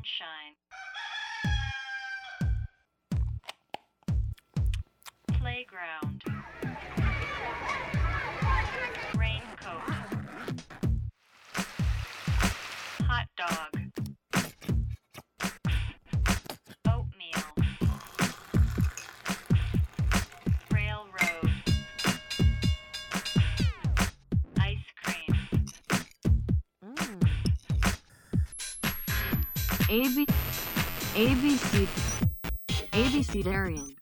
sunshine. Playground. A B A B C A B C Darian。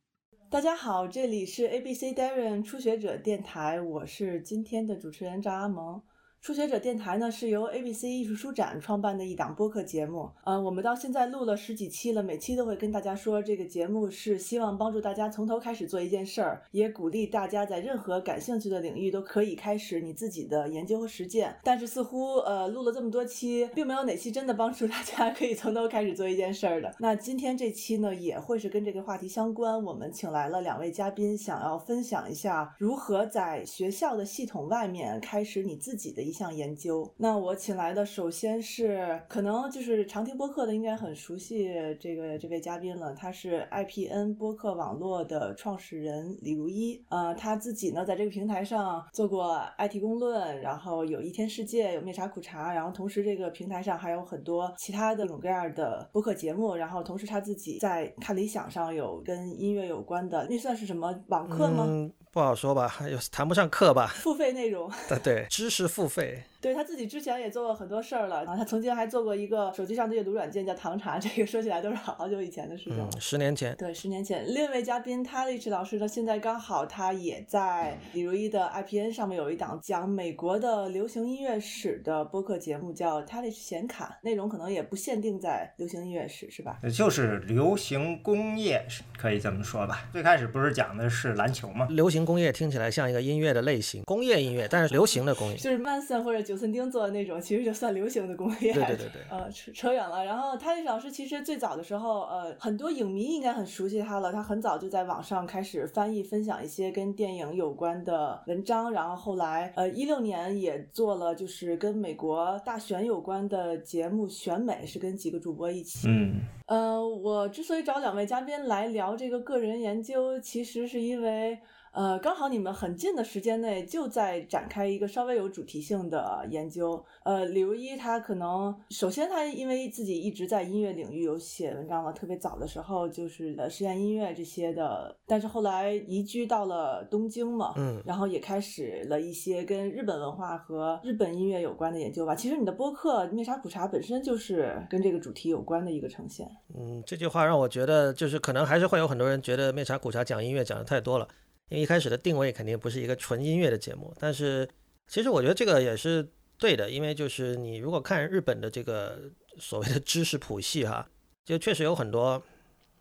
大家好，这里是 ABC Darren 初学者电台，我是今天的主持人张阿萌。初学者电台呢是由 ABC 艺术书展创办的一档播客节目，呃，我们到现在录了十几期了，每期都会跟大家说，这个节目是希望帮助大家从头开始做一件事儿，也鼓励大家在任何感兴趣的领域都可以开始你自己的研究和实践。但是似乎呃录了这么多期，并没有哪期真的帮助大家可以从头开始做一件事儿的。那今天这期呢也会是跟这个话题相关，我们请来了两位嘉宾，想要分享一下如何在学校的系统外面开始你自己的一项研究。那我请来的首先是可能就是常听播客的应该很熟悉这个这位嘉宾了，他是 IPN 播客网络的创始人李如一。呃，他自己呢在这个平台上做过 IT 公论，然后有一天世界，有面茶苦茶，然后同时这个平台上还有很多其他的各种各样的播客节目，然后同时他自己在看理想上有跟音乐有关的，那算是什么网课吗？嗯，不好说吧，有谈不上课吧。付费内容。对对，知识付费。对他自己之前也做过很多事儿了，然后他曾经还做过一个手机上的阅读软件叫唐茶，这个说起来都是好久以前的事情了。嗯，十年前。对，十年前。另一位嘉宾 Talish 老师呢，现在刚好他也在李如一的 IPN 上面有一档讲美国的流行音乐史的播客节目，叫 Talish 显卡，内容可能也不限定在流行音乐史，是吧？就是流行工业，可以这么说吧。最开始不是讲的是篮球吗？流行工业听起来像一个音乐的类型，工业音乐，但是流行的工业。就是或者九寸钉做的那种，其实就算流行的工业。对对对对。呃，扯扯远了。然后 Talish 老师其实最早的时候，呃，很多影迷应该很熟悉他了。他很早就在网上开始翻译、分享一些跟电影有关的文章，然后后来，呃，一六年也做了就是跟美国大选有关的节目《选美》，是跟几个主播一起。嗯。呃，我之所以找两位嘉宾来聊这个个人研究，其实是因为。呃，刚好你们很近的时间内就在展开一个稍微有主题性的研究。呃，李如一他可能首先他因为自己一直在音乐领域有写文章嘛，特别早的时候就是呃实验音乐这些的，但是后来移居到了东京嘛，嗯，然后也开始了一些跟日本文化和日本音乐有关的研究吧。其实你的播客《灭茶苦茶》本身就是跟这个主题有关的一个呈现。嗯，这句话让我觉得就是可能还是会有很多人觉得《灭茶苦茶》讲音乐讲的太多了。因为一开始的定位肯定不是一个纯音乐的节目，但是其实我觉得这个也是对的，因为就是你如果看日本的这个所谓的知识谱系哈，就确实有很多，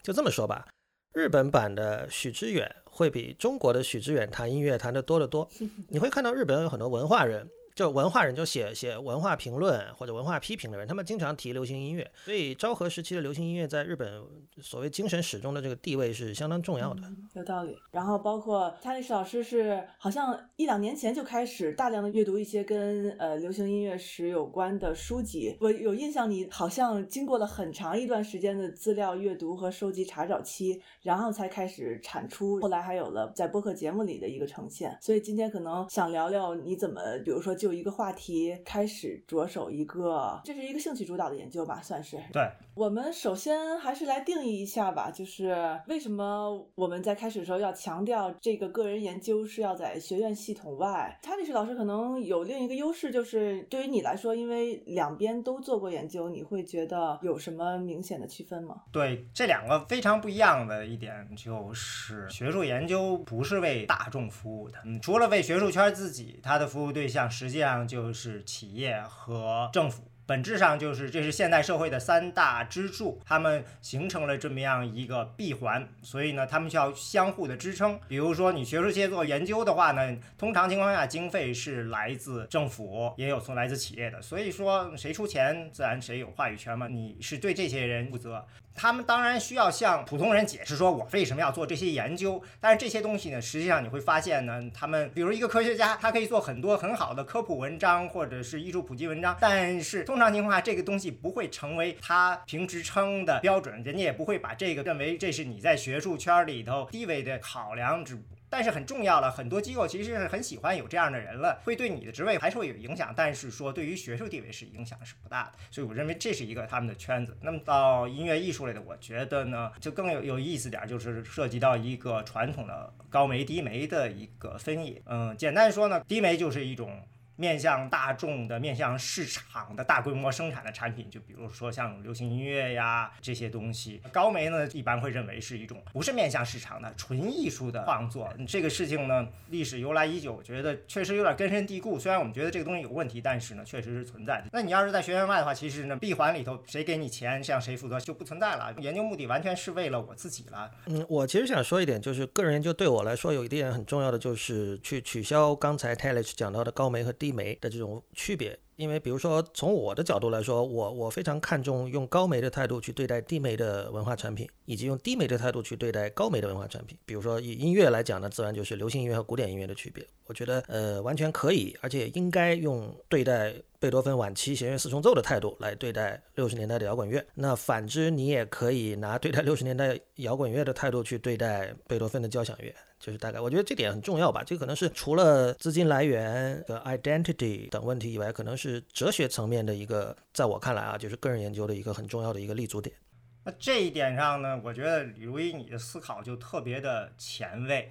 就这么说吧，日本版的许知远会比中国的许知远谈音乐谈的多得多。你会看到日本有很多文化人。就文化人就写写文化评论或者文化批评的人，他们经常提流行音乐，所以昭和时期的流行音乐在日本所谓精神史中的这个地位是相当重要的。有道理。然后包括他历史老师是好像一两年前就开始大量的阅读一些跟呃流行音乐史有关的书籍。我有印象，你好像经过了很长一段时间的资料阅读和收集查找期，然后才开始产出，后来还有了在播客节目里的一个呈现。所以今天可能想聊聊你怎么，比如说就。就一个话题开始着手一个，这是一个兴趣主导的研究吧，算是。对，我们首先还是来定义一下吧，就是为什么我们在开始的时候要强调这个个人研究是要在学院系统外。查理士老师可能有另一个优势，就是对于你来说，因为两边都做过研究，你会觉得有什么明显的区分吗？对，这两个非常不一样的一点就是学术研究不是为大众服务的，嗯，除了为学术圈自己，它的服务对象。实际上就是企业和政府。本质上就是这是现代社会的三大支柱，它们形成了这么样一个闭环，所以呢，他们需要相互的支撑。比如说，你学术界做研究的话呢，通常情况下经费是来自政府，也有从来自企业的，所以说谁出钱，自然谁有话语权嘛。你是对这些人负责，他们当然需要向普通人解释说，我为什么要做这些研究。但是这些东西呢，实际上你会发现呢，他们比如一个科学家，他可以做很多很好的科普文章或者是艺术普及文章，但是通常情况下，这个东西不会成为他评职称的标准，人家也不会把这个认为这是你在学术圈里头地位的考量。只但是很重要了，很多机构其实是很喜欢有这样的人了，会对你的职位还是会有影响，但是说对于学术地位是影响是不大的，所以我认为这是一个他们的圈子。那么到音乐艺术类的，我觉得呢就更有有意思点，就是涉及到一个传统的高媒低媒的一个分野。嗯，简单说呢，低媒就是一种。面向大众的、面向市场的大规模生产的产品，就比如说像流行音乐呀这些东西。高媒呢，一般会认为是一种不是面向市场的纯艺术的创作。这个事情呢，历史由来已久，我觉得确实有点根深蒂固。虽然我们觉得这个东西有问题，但是呢，确实是存在的。那你要是在学院外的话，其实呢，闭环里头谁给你钱，向谁负责就不存在了。研究目的完全是为了我自己了。嗯，我其实想说一点，就是个人研究对我来说有一点很重要的，就是去取消刚才 t a l i s 讲到的高媒和低。低媒的这种区别，因为比如说从我的角度来说，我我非常看重用高媒的态度去对待低媒的文化产品，以及用低媒的态度去对待高媒的文化产品。比如说以音乐来讲呢，自然就是流行音乐和古典音乐的区别。我觉得呃完全可以，而且应该用对待贝多芬晚期弦乐四重奏的态度来对待六十年代的摇滚乐。那反之，你也可以拿对待六十年代摇滚乐的态度去对待贝多芬的交响乐。就是大概，我觉得这点很重要吧。这可能是除了资金来源和 identity 等问题以外，可能是哲学层面的一个，在我看来啊，就是个人研究的一个很重要的一个立足点。那这一点上呢，我觉得李如一你的思考就特别的前卫。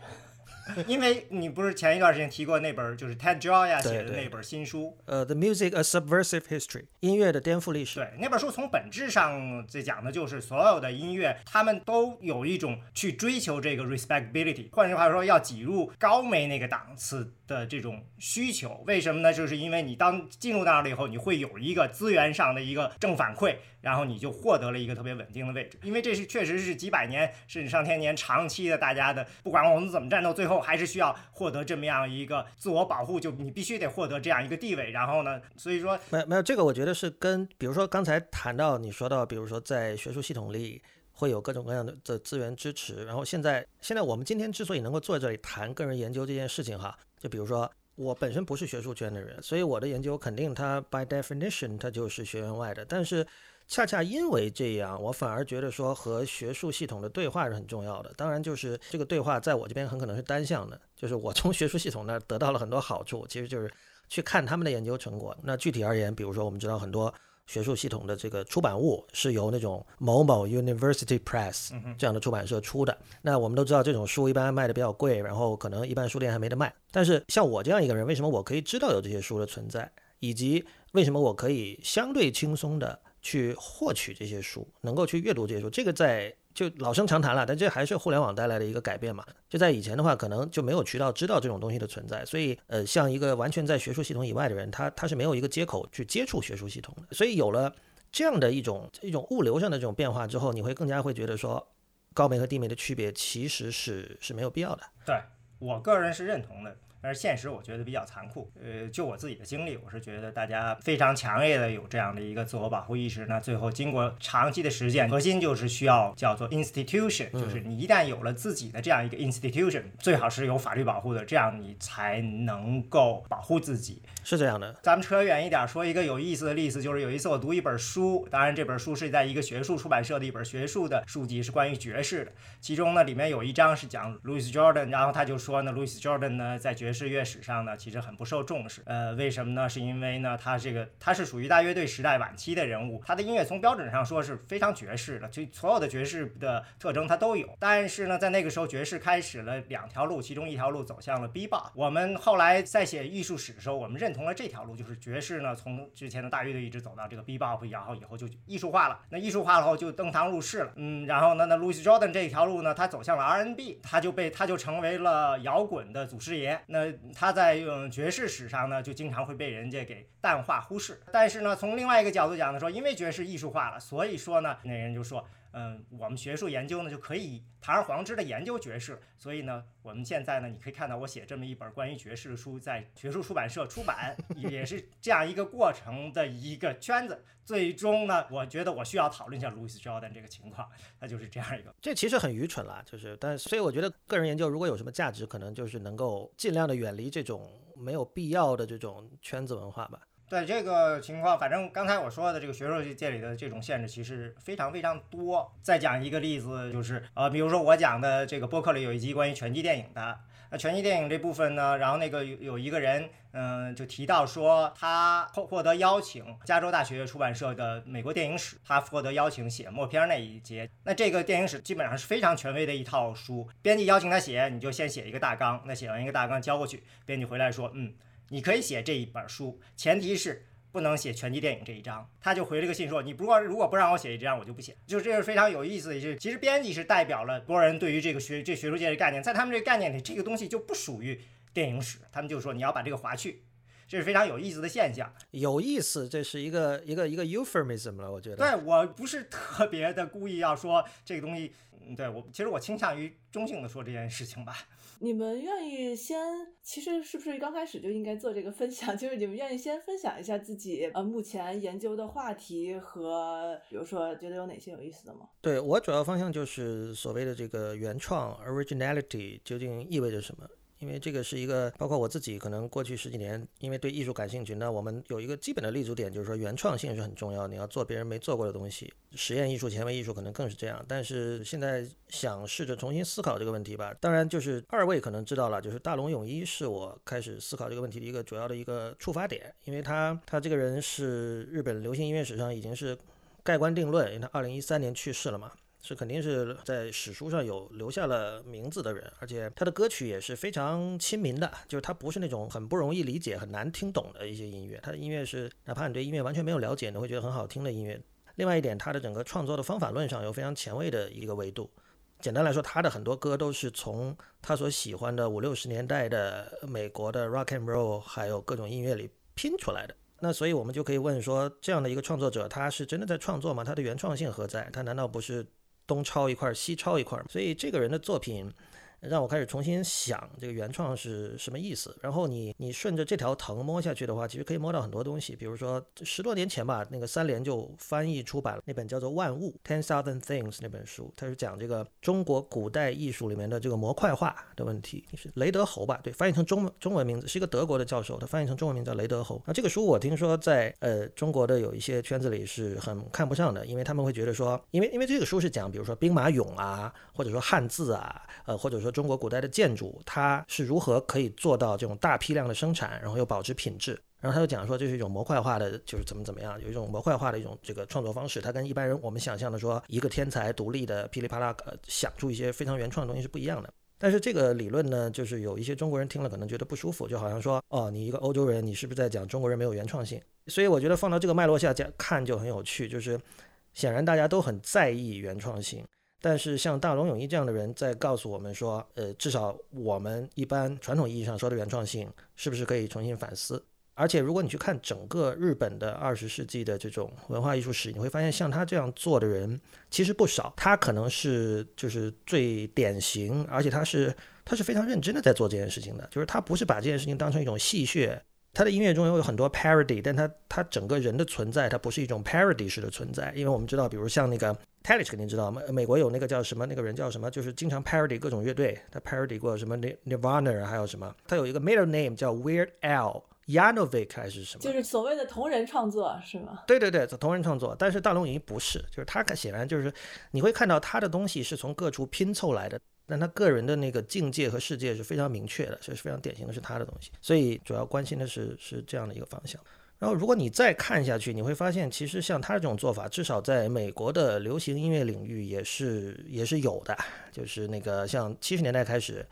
因为你不是前一段时间提过那本就是 Ted Joya 写的那本新书，呃，The Music a Subversive History，音乐的颠覆历史。对，那本书从本质上在讲的就是所有的音乐，他们都有一种去追求这个 respectability，换句话说，要挤入高媒那个档次的这种需求。为什么呢？就是因为你当进入那儿了以后，你会有一个资源上的一个正反馈，然后你就获得了一个特别稳定的位置。因为这是确实是几百年甚至上千年长期的大家的，不管我们怎么战斗，最后。还是需要获得这么样一个自我保护，就你必须得获得这样一个地位。然后呢，所以说没有没有这个，我觉得是跟比如说刚才谈到你说到，比如说在学术系统里会有各种各样的的资源支持。然后现在现在我们今天之所以能够坐在这里谈个人研究这件事情哈，就比如说我本身不是学术圈的人，所以我的研究肯定它 by definition 它就是学院外的，但是。恰恰因为这样，我反而觉得说和学术系统的对话是很重要的。当然，就是这个对话在我这边很可能是单向的，就是我从学术系统那儿得到了很多好处，其实就是去看他们的研究成果。那具体而言，比如说我们知道很多学术系统的这个出版物是由那种某某 University Press 这样的出版社出的。那我们都知道这种书一般卖的比较贵，然后可能一般书店还没得卖。但是像我这样一个人，为什么我可以知道有这些书的存在，以及为什么我可以相对轻松的？去获取这些书，能够去阅读这些书，这个在就老生常谈了，但这还是互联网带来的一个改变嘛。就在以前的话，可能就没有渠道知道这种东西的存在，所以呃，像一个完全在学术系统以外的人，他他是没有一个接口去接触学术系统的。所以有了这样的一种一种物流上的这种变化之后，你会更加会觉得说，高媒和低媒的区别其实是是没有必要的。对我个人是认同的。但是现实我觉得比较残酷，呃，就我自己的经历，我是觉得大家非常强烈的有这样的一个自我保护意识，那最后经过长期的实践，核心就是需要叫做 institution，就是你一旦有了自己的这样一个 institution，最好是有法律保护的，这样你才能够保护自己。是这样的。咱们扯远一点说一个有意思的例子，就是有一次我读一本书，当然这本书是在一个学术出版社的一本学术的书籍，是关于爵士的，其中呢里面有一章是讲 Louis Jordan，然后他就说呢，Louis Jordan 呢在爵士士乐史上呢，其实很不受重视。呃，为什么呢？是因为呢，他这个他是属于大乐队时代晚期的人物，他的音乐从标准上说是非常爵士的，就所有的爵士的特征他都有。但是呢，在那个时候，爵士开始了两条路，其中一条路走向了 bebop。我们后来在写艺术史的时候，我们认同了这条路，就是爵士呢从之前的大乐队一直走到这个 bebop，然后以后就艺术化了。那艺术化了后就登堂入室了。嗯，然后呢，那 Louis Jordan 这一条路呢，他走向了 R&B，他就被他就成为了摇滚的祖师爷。那他在嗯爵士史上呢，就经常会被人家给淡化忽视。但是呢，从另外一个角度讲呢，说因为爵士艺术化了，所以说呢，那人就说，嗯，我们学术研究呢就可以堂而皇之的研究爵士。所以呢，我们现在呢，你可以看到我写这么一本关于爵士的书，在学术出版社出版，也是这样一个过程的一个圈子。最终呢，我觉得我需要讨论一下 Louis Jordan 这个情况，他就是这样一个。这其实很愚蠢了，就是，但所以我觉得个人研究如果有什么价值，可能就是能够尽量的远离这种没有必要的这种圈子文化吧。对这个情况，反正刚才我说的这个学术界里的这种限制其实非常非常多。再讲一个例子，就是呃，比如说我讲的这个播客里有一集关于拳击电影的，那拳击电影这部分呢，然后那个有有一个人，嗯、就提到说他获获得邀请，加州大学出版社的美国电影史，他获得邀请写默片那一节。那这个电影史基本上是非常权威的一套书，编辑邀请他写，你就先写一个大纲，那写完一个大纲交过去，编辑回来说，嗯。你可以写这一本书，前提是不能写拳击电影这一章。他就回了个信说，你不过如果不让我写一章，我就不写。就这是非常有意思的，就是其实编辑是代表了多人对于这个学这学术界的概念，在他们这个概念里，这个东西就不属于电影史，他们就说你要把这个划去，这是非常有意思的现象。有意思，这是一个一个一个 euphemism 了，我觉得。对我不是特别的故意要说这个东西，嗯对我其实我倾向于中性的说这件事情吧。你们愿意先，其实是不是刚开始就应该做这个分享？就是你们愿意先分享一下自己呃目前研究的话题和，比如说觉得有哪些有意思的吗？对我主要方向就是所谓的这个原创 originality 究竟意味着什么？因为这个是一个，包括我自己可能过去十几年，因为对艺术感兴趣，那我们有一个基本的立足点，就是说原创性是很重要，你要做别人没做过的东西。实验艺术、前卫艺术可能更是这样。但是现在想试着重新思考这个问题吧。当然，就是二位可能知道了，就是大龙泳衣是我开始思考这个问题的一个主要的一个触发点，因为他他这个人是日本流行音乐史上已经是盖棺定论，因为他二零一三年去世了嘛。是肯定是在史书上有留下了名字的人，而且他的歌曲也是非常亲民的，就是他不是那种很不容易理解、很难听懂的一些音乐，他的音乐是哪怕你对音乐完全没有了解，你会觉得很好听的音乐。另外一点，他的整个创作的方法论上有非常前卫的一个维度。简单来说，他的很多歌都是从他所喜欢的五六十年代的美国的 rock and roll 还有各种音乐里拼出来的。那所以我们就可以问说，这样的一个创作者，他是真的在创作吗？他的原创性何在？他难道不是？东抄一块，西抄一块，所以这个人的作品让我开始重新想这个原创是什么意思。然后你你顺着这条藤摸下去的话，其实可以摸到很多东西。比如说十多年前吧，那个三联就翻译出版了那本叫做《万物 Ten Thousand Things》那本书，它是讲这个中国古代艺术里面的这个模块化的问题。是雷德侯吧？对，翻译成中中文名字是一个德国的教授，他翻译成中文名叫雷德侯。那这个书我听说在呃中国的有一些圈子里是很看不上的，因为他们会觉得说，因为因为这个书是讲比如说兵马俑啊，或者说汉字啊，呃或者说中国古代的建筑，它是如何可以做到这种大批量的生产，然后又保持品质。然后他就讲说，这是一种模块化的，就是怎么怎么样，有一种模块化的一种这个创作方式，它跟一般人我们想象的说一个天才独立的噼里啪啦呃想出一些非常原创的东西是不一样的。但是这个理论呢，就是有一些中国人听了可能觉得不舒服，就好像说，哦，你一个欧洲人，你是不是在讲中国人没有原创性？所以我觉得放到这个脉络下讲看就很有趣，就是显然大家都很在意原创性。但是像大龙泳衣这样的人在告诉我们说，呃，至少我们一般传统意义上说的原创性，是不是可以重新反思？而且如果你去看整个日本的二十世纪的这种文化艺术史，你会发现像他这样做的人其实不少。他可能是就是最典型，而且他是他是非常认真的在做这件事情的，就是他不是把这件事情当成一种戏谑。他的音乐中有很多 parody，但他他整个人的存在，他不是一种 parody 式的存在，因为我们知道，比如像那个 Talich 肯定知道，美美国有那个叫什么那个人叫什么，就是经常 parody 各种乐队，他 parody 过什么 Nirvana，还有什么，他有一个 middle name 叫 Weird Al Yankovic 还是什么，就是所谓的同人创作是吗？对对对，同人创作，但是大龙影不是，就是他显然就是你会看到他的东西是从各处拼凑来的。但他个人的那个境界和世界是非常明确的，这是非常典型的是他的东西，所以主要关心的是是这样的一个方向。然后如果你再看下去，你会发现其实像他这种做法，至少在美国的流行音乐领域也是也是有的，就是那个像七十年代开始。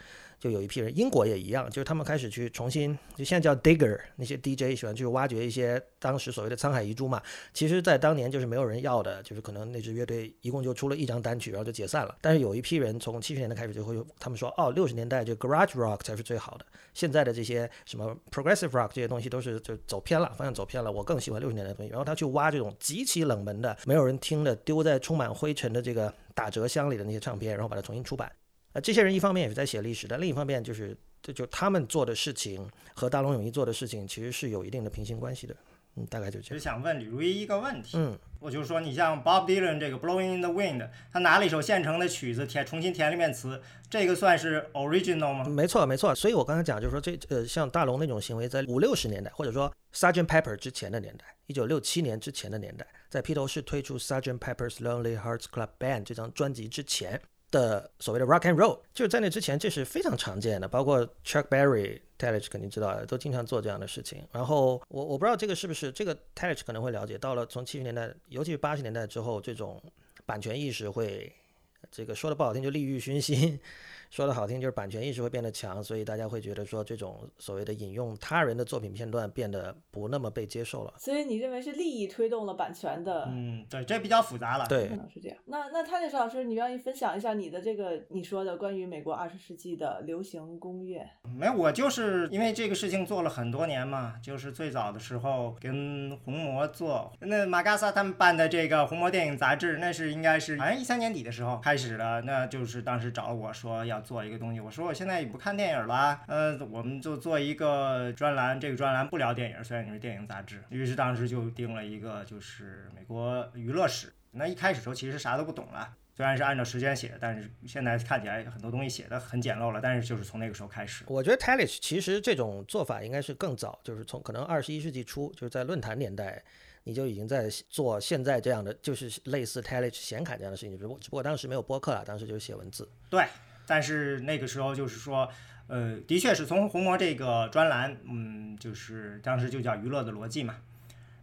就有一批人，英国也一样，就是他们开始去重新，就现在叫 digger，那些 DJ 喜欢去挖掘一些当时所谓的沧海遗珠嘛。其实，在当年就是没有人要的，就是可能那支乐队一共就出了一张单曲，然后就解散了。但是有一批人从七十年代开始就会，他们说，哦，六十年代就 garage rock 才是最好的，现在的这些什么 progressive rock 这些东西都是就走偏了，方向走偏了。我更喜欢六十年代的东西。然后他去挖这种极其冷门的、没有人听的、丢在充满灰尘的这个打折箱里的那些唱片，然后把它重新出版。呃，这些人一方面也是在写历史，但另一方面就是，这就他们做的事情和大龙泳衣做的事情其实是有一定的平行关系的。嗯，大概就这样。只是想问李如一一个问题，嗯，我就说你像 Bob Dylan 这个 Blowing in the Wind，他拿了一首现成的曲子填重新填了一遍词，这个算是 original 吗？没错，没错。所以我刚才讲，就是说这呃，像大龙那种行为，在五六十年代，或者说 Sergeant Pepper 之前的年代，一九六七年之前的年代，在披头士推出 Sergeant Pepper's Lonely Hearts Club Band 这张专辑之前的所谓的 rock and roll，就是在那之前，这是非常常见的，包括 Chuck Berry、Tellage 肯定知道的，都经常做这样的事情。然后我我不知道这个是不是这个 Tellage 可能会了解，到了从七十年代，尤其是八十年代之后，这种版权意识会。这个说的不好听就利欲熏心，说的好听就是版权意识会变得强，所以大家会觉得说这种所谓的引用他人的作品片段变得不那么被接受了。所以你认为是利益推动了版权的？嗯，对，这比较复杂了。对可，能是这样。那那泰勒斯老师，你愿意分享一下你的这个你说的关于美国二十世纪的流行工业？没有，我就是因为这个事情做了很多年嘛，就是最早的时候跟红魔做，那马嘎萨他们办的这个红魔电影杂志，那是应该是好像一三年底的时候开始的，那就是当时找我说要做一个东西，我说我现在也不看电影了，呃，我们就做一个专栏，这个专栏不聊电影，虽然你是电影杂志，于是当时就定了一个就是美国娱乐史，那一开始时候其实啥都不懂了。虽然是按照时间写的，但是现在看起来很多东西写的很简陋了。但是就是从那个时候开始，我觉得 Talish 其实这种做法应该是更早，就是从可能二十一世纪初，就是在论坛年代，你就已经在做现在这样的，就是类似 Talish 显卡这样的事情，只不过只不过当时没有播客了，当时就是写文字。对，但是那个时候就是说，呃，的确是从红魔这个专栏，嗯，就是当时就叫娱乐的逻辑嘛，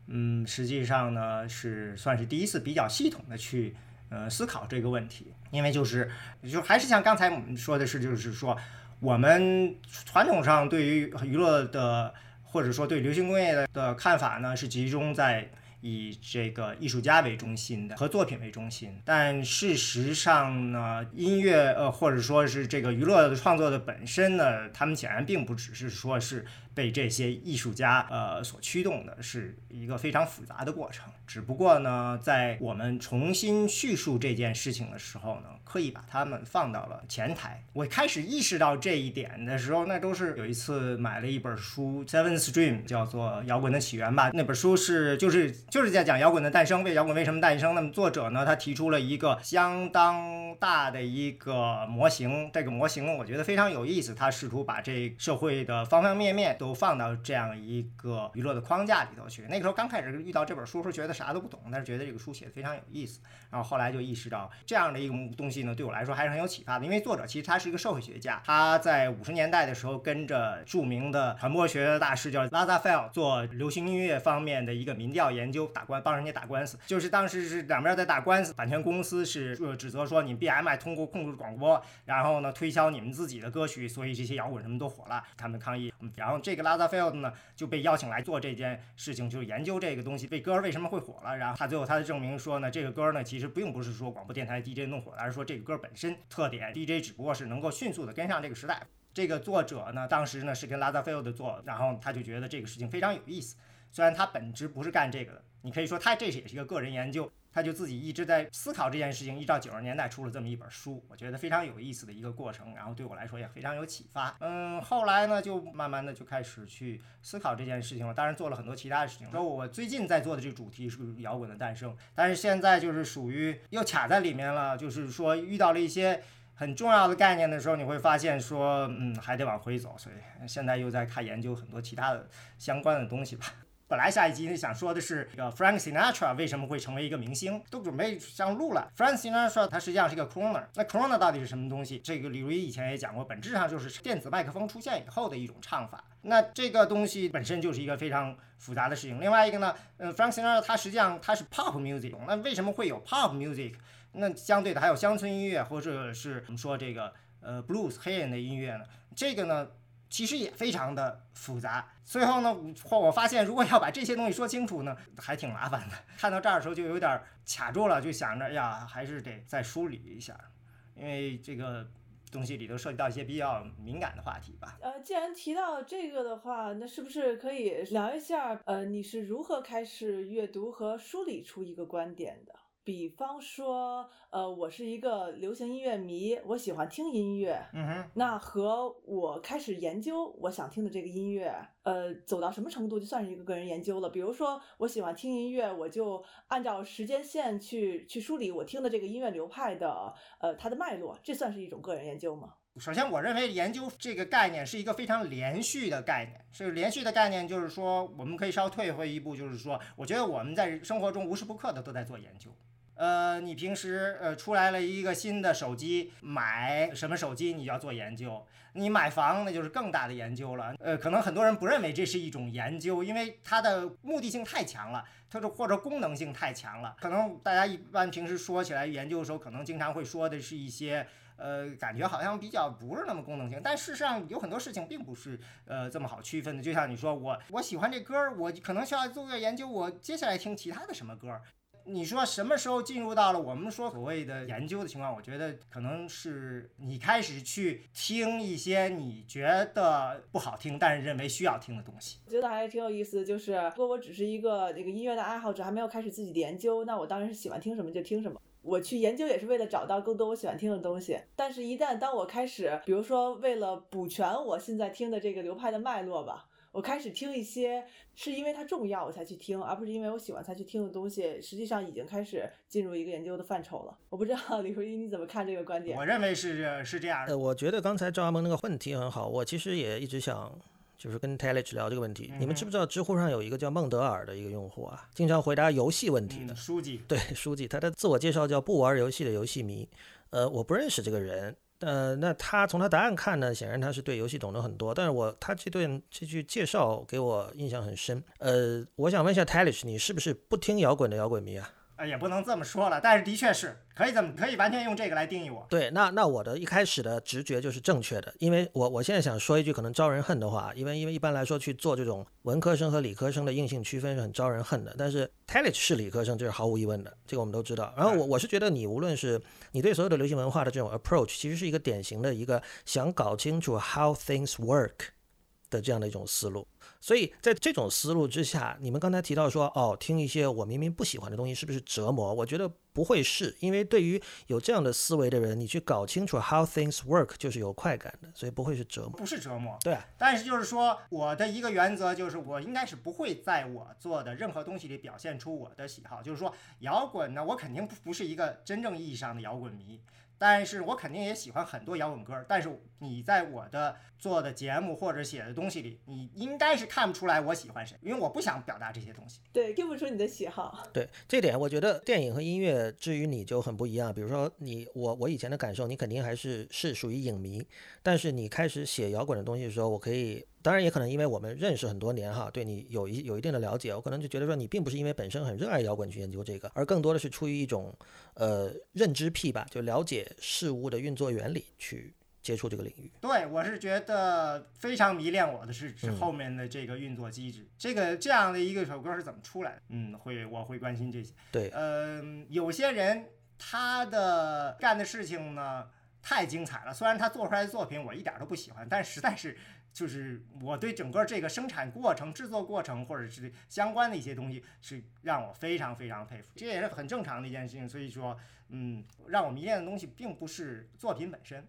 嗯，实际上呢是算是第一次比较系统的去呃思考这个问题，因为就是就还是像刚才我们说的是，就是说我们传统上对于娱乐的或者说对流行工业的的看法呢，是集中在。以这个艺术家为中心的和作品为中心，但事实上呢，音乐呃或者说是这个娱乐的创作的本身呢，他们显然并不只是说是被这些艺术家呃所驱动的，是一个非常复杂的过程。只不过呢，在我们重新叙述这件事情的时候呢，刻意把他们放到了前台。我开始意识到这一点的时候，那都是有一次买了一本书《Seven Stream》，叫做《摇滚的起源》吧。那本书是就是就是在讲摇滚的诞生，为摇滚为什么诞生。那么作者呢，他提出了一个相当大的一个模型，这个模型呢我觉得非常有意思。他试图把这社会的方方面面都放到这样一个娱乐的框架里头去。那个时候刚开始遇到这本书时候，觉得啥都不懂，但是觉得这个书写的非常有意思。然后后来就意识到这样的一个东西呢，对我来说还是很有启发的。因为作者其实他是一个社会学家，他在五十年代的时候跟着著名的传播学大师叫拉扎菲尔做流行音乐方面的一个民调研究，打官帮人家打官司。就是当时是两边在打官司，版权公司是指责说你 BMI 通过控制广播，然后呢推销你们自己的歌曲，所以这些摇滚什么都火了，他们抗议。然后这这个拉扎菲尔呢就被邀请来做这件事情，就是研究这个东西，这歌为什么会火了。然后他最后他的证明说呢，这个歌呢其实并不是说广播电台 DJ 弄火的，而是说这个歌本身特点，DJ 只不过是能够迅速的跟上这个时代。这个作者呢，当时呢是跟拉扎菲尔的做，然后他就觉得这个事情非常有意思。虽然他本职不是干这个的，你可以说他这也是一个个人研究，他就自己一直在思考这件事情，一直到九十年代出了这么一本书，我觉得非常有意思的一个过程，然后对我来说也非常有启发。嗯，后来呢，就慢慢的就开始去思考这件事情了，当然做了很多其他的事情。说我最近在做的这个主题是摇滚的诞生，但是现在就是属于又卡在里面了，就是说遇到了一些。很重要的概念的时候，你会发现说，嗯，还得往回走，所以现在又在看研究很多其他的相关的东西吧。本来下一集想说的是这个 Frank Sinatra 为什么会成为一个明星，都准备上路了。Frank Sinatra 他实际上是一个 Croner，那 Croner 到底是什么东西？这个李如一以前也讲过，本质上就是电子麦克风出现以后的一种唱法。那这个东西本身就是一个非常复杂的事情。另外一个呢，呃，Frank Sinatra 他实际上他是 Pop Music，那为什么会有 Pop Music？那相对的还有乡村音乐，或者是我们说这个呃 blues 黑人的音乐呢？这个呢其实也非常的复杂。最后呢，我我发现如果要把这些东西说清楚呢，还挺麻烦的。看到这儿的时候就有点卡住了，就想着呀，还是得再梳理一下，因为这个东西里头涉及到一些比较敏感的话题吧。呃，既然提到这个的话，那是不是可以聊一下？呃，你是如何开始阅读和梳理出一个观点的？比方说，呃，我是一个流行音乐迷，我喜欢听音乐，嗯哼，那和我开始研究我想听的这个音乐，呃，走到什么程度就算是一个个人研究了。比如说，我喜欢听音乐，我就按照时间线去去梳理我听的这个音乐流派的，呃，它的脉络，这算是一种个人研究吗？首先，我认为研究这个概念是一个非常连续的概念。是连续的概念，就是说，我们可以稍退回一步，就是说，我觉得我们在生活中无时不刻的都在做研究。呃，你平时呃出来了一个新的手机，买什么手机你要做研究，你买房那就是更大的研究了。呃，可能很多人不认为这是一种研究，因为它的目的性太强了，它的或者功能性太强了。可能大家一般平时说起来研究的时候，可能经常会说的是一些呃感觉好像比较不是那么功能性，但事实上有很多事情并不是呃这么好区分的。就像你说我我喜欢这歌，我可能需要做个研究，我接下来听其他的什么歌。你说什么时候进入到了我们说所谓的研究的情况？我觉得可能是你开始去听一些你觉得不好听，但是认为需要听的东西。我觉得还是挺有意思，就是如果我只是一个这个音乐的爱好者，还没有开始自己的研究，那我当然是喜欢听什么就听什么。我去研究也是为了找到更多我喜欢听的东西。但是，一旦当我开始，比如说为了补全我现在听的这个流派的脉络吧。我开始听一些是因为它重要我才去听，而不是因为我喜欢才去听的东西，实际上已经开始进入一个研究的范畴了。我不知道李如一你怎么看这个观点？我认为是是这样的。呃，我觉得刚才赵阿蒙那个问题很好，我其实也一直想就是跟 t a l i c h 聊这个问题。你们知不知道知乎上有一个叫孟德尔的一个用户啊，经常回答游戏问题的嗯书记，对，书记，他的自我介绍叫不玩游戏的游戏迷。呃，我不认识这个人。呃，那他从他答案看呢，显然他是对游戏懂得很多。但是我他这段这句介绍给我印象很深。呃，我想问一下 Talish，你是不是不听摇滚的摇滚迷啊？呃，也不能这么说了，但是的确是可以这么可以完全用这个来定义我。对，那那我的一开始的直觉就是正确的，因为我我现在想说一句可能招人恨的话，因为因为一般来说去做这种文科生和理科生的硬性区分是很招人恨的。但是 Talich 是理科生，这是毫无疑问的，这个我们都知道。然后我我是觉得你无论是你对所有的流行文化的这种 approach，其实是一个典型的一个想搞清楚 how things work 的这样的一种思路。所以在这种思路之下，你们刚才提到说，哦，听一些我明明不喜欢的东西是不是折磨？我觉得不会是，因为对于有这样的思维的人，你去搞清楚 how things work 就是有快感的，所以不会是折磨。不是折磨，对啊，但是就是说，我的一个原则就是，我应该是不会在我做的任何东西里表现出我的喜好。就是说，摇滚呢，我肯定不不是一个真正意义上的摇滚迷，但是我肯定也喜欢很多摇滚歌。但是你在我的做的节目或者写的东西里，你应该是看不出来我喜欢谁，因为我不想表达这些东西。对，听不出你的喜好。对这点，我觉得电影和音乐至于你就很不一样。比如说你我我以前的感受，你肯定还是是属于影迷，但是你开始写摇滚的东西的时候，我可以，当然也可能因为我们认识很多年哈，对你有一有一定的了解，我可能就觉得说你并不是因为本身很热爱摇滚去研究这个，而更多的是出于一种呃认知癖吧，就了解事物的运作原理去接触这个领域。对我是觉得非常迷恋我的是指后面的这个运作机制，这个这样的一个首歌是怎么出来的？嗯，会我会关心这些。对，嗯，有些人他的干的事情呢太精彩了，虽然他做出来的作品我一点都不喜欢，但实在是就是我对整个这个生产过程、制作过程或者是相关的一些东西是让我非常非常佩服，这也是很正常的一件事情。所以说，嗯，让我迷恋的东西并不是作品本身，对。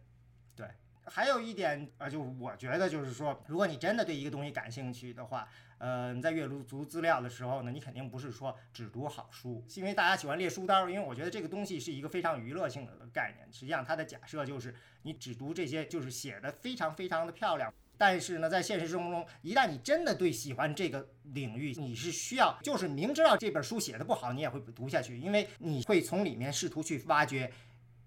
还有一点啊，就我觉得就是说，如果你真的对一个东西感兴趣的话，呃，你在阅读资料的时候呢，你肯定不是说只读好书，因为大家喜欢列书单儿，因为我觉得这个东西是一个非常娱乐性的概念。实际上，它的假设就是你只读这些，就是写的非常非常的漂亮。但是呢，在现实生活中，一旦你真的对喜欢这个领域，你是需要，就是明知道这本书写的不好，你也会读下去，因为你会从里面试图去挖掘。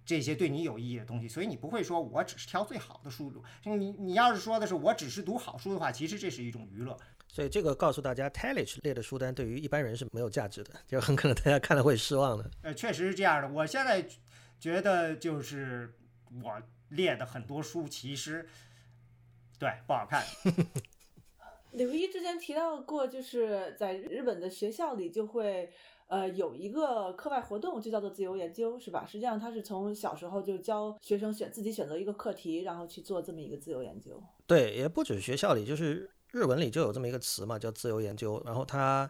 这些对你有意义的东西，所以你不会说我只是挑最好的书读。你你要是说的是我只是读好书的话，其实这是一种娱乐。所以这个告诉大家 t a l i s h 列的书单对于一般人是没有价值的，就很可能大家看了会失望的。呃，确实是这样的。我现在觉得就是我列的很多书，其实对不好看。李唯一之前提到过，就是在日本的学校里就会。呃，有一个课外活动就叫做自由研究，是吧？实际上，他是从小时候就教学生选自己选择一个课题，然后去做这么一个自由研究。对，也不止学校里，就是日文里就有这么一个词嘛，叫自由研究。然后它，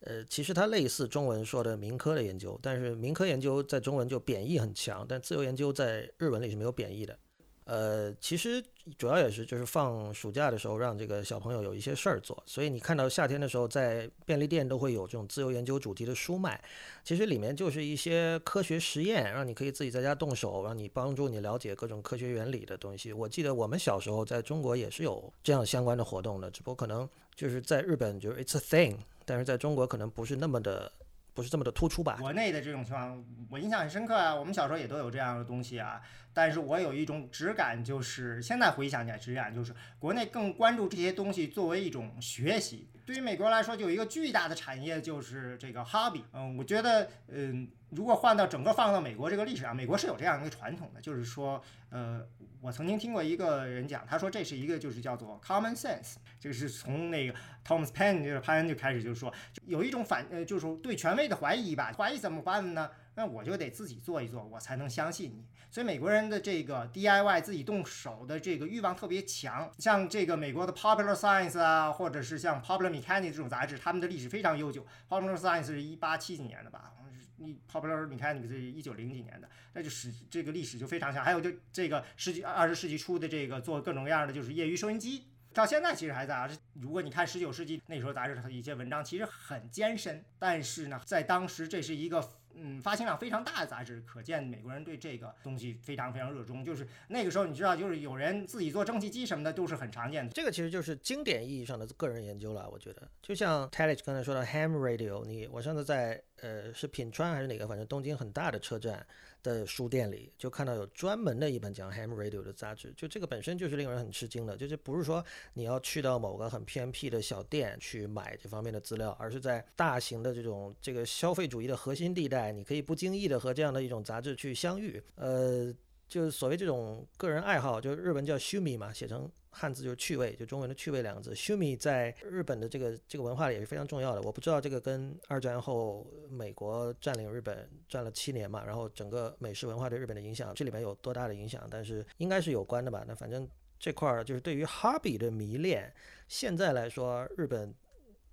呃，其实它类似中文说的民科的研究，但是民科研究在中文就贬义很强，但自由研究在日文里是没有贬义的。呃，其实主要也是就是放暑假的时候让这个小朋友有一些事儿做，所以你看到夏天的时候在便利店都会有这种自由研究主题的书卖，其实里面就是一些科学实验，让你可以自己在家动手，让你帮助你了解各种科学原理的东西。我记得我们小时候在中国也是有这样相关的活动的，只不过可能就是在日本就是 it's a thing，但是在中国可能不是那么的。不是这么的突出吧？国内的这种情况，我印象很深刻啊。我们小时候也都有这样的东西啊。但是我有一种直感，就是现在回想起来，直感就是国内更关注这些东西作为一种学习。对于美国来说，就有一个巨大的产业，就是这个 hobby。嗯，我觉得，嗯，如果换到整个放到美国这个历史上，美国是有这样一个传统的，就是说，呃，我曾经听过一个人讲，他说这是一个就是叫做 common sense，这个是从那个 Thomas Paine 就是潘恩就开始就是说，有一种反呃，就是对权威的怀疑吧，怀疑怎么办呢？那我就得自己做一做，我才能相信你。所以美国人的这个 DIY 自己动手的这个欲望特别强。像这个美国的 Popular Science 啊，或者是像 Popular Mechanics 这种杂志，他们的历史非常悠久。Popular Science 是一八七几年的吧？你 Popular Mechanics 是一九零几年的，那就史这个历史就非常强。还有就这个世纪二十世纪初的这个做各种各样的就是业余收音机，到现在其实还在啊。如果你看十九世纪那时候杂志的一些文章，其实很艰深，但是呢，在当时这是一个。嗯，发行量非常大的杂志，可见美国人对这个东西非常非常热衷。就是那个时候，你知道，就是有人自己做蒸汽机什么的，都是很常见的。这个其实就是经典意义上的个人研究了，我觉得。就像 Talich 刚才说的 Ham Radio，你我上次在呃是品川还是哪个，反正东京很大的车站。的书店里就看到有专门的一本讲 Ham Radio 的杂志，就这个本身就是令人很吃惊的，就是不是说你要去到某个很偏僻的小店去买这方面的资料，而是在大型的这种这个消费主义的核心地带，你可以不经意的和这样的一种杂志去相遇，呃。就是所谓这种个人爱好，就是日文叫 shumi 嘛，写成汉字就是趣味，就中文的趣味两个字。shumi 在日本的这个这个文化里也是非常重要的。我不知道这个跟二战后美国占领日本占了七年嘛，然后整个美式文化对日本的影响，这里面有多大的影响？但是应该是有关的吧。那反正这块儿就是对于 hobby 的迷恋，现在来说，日本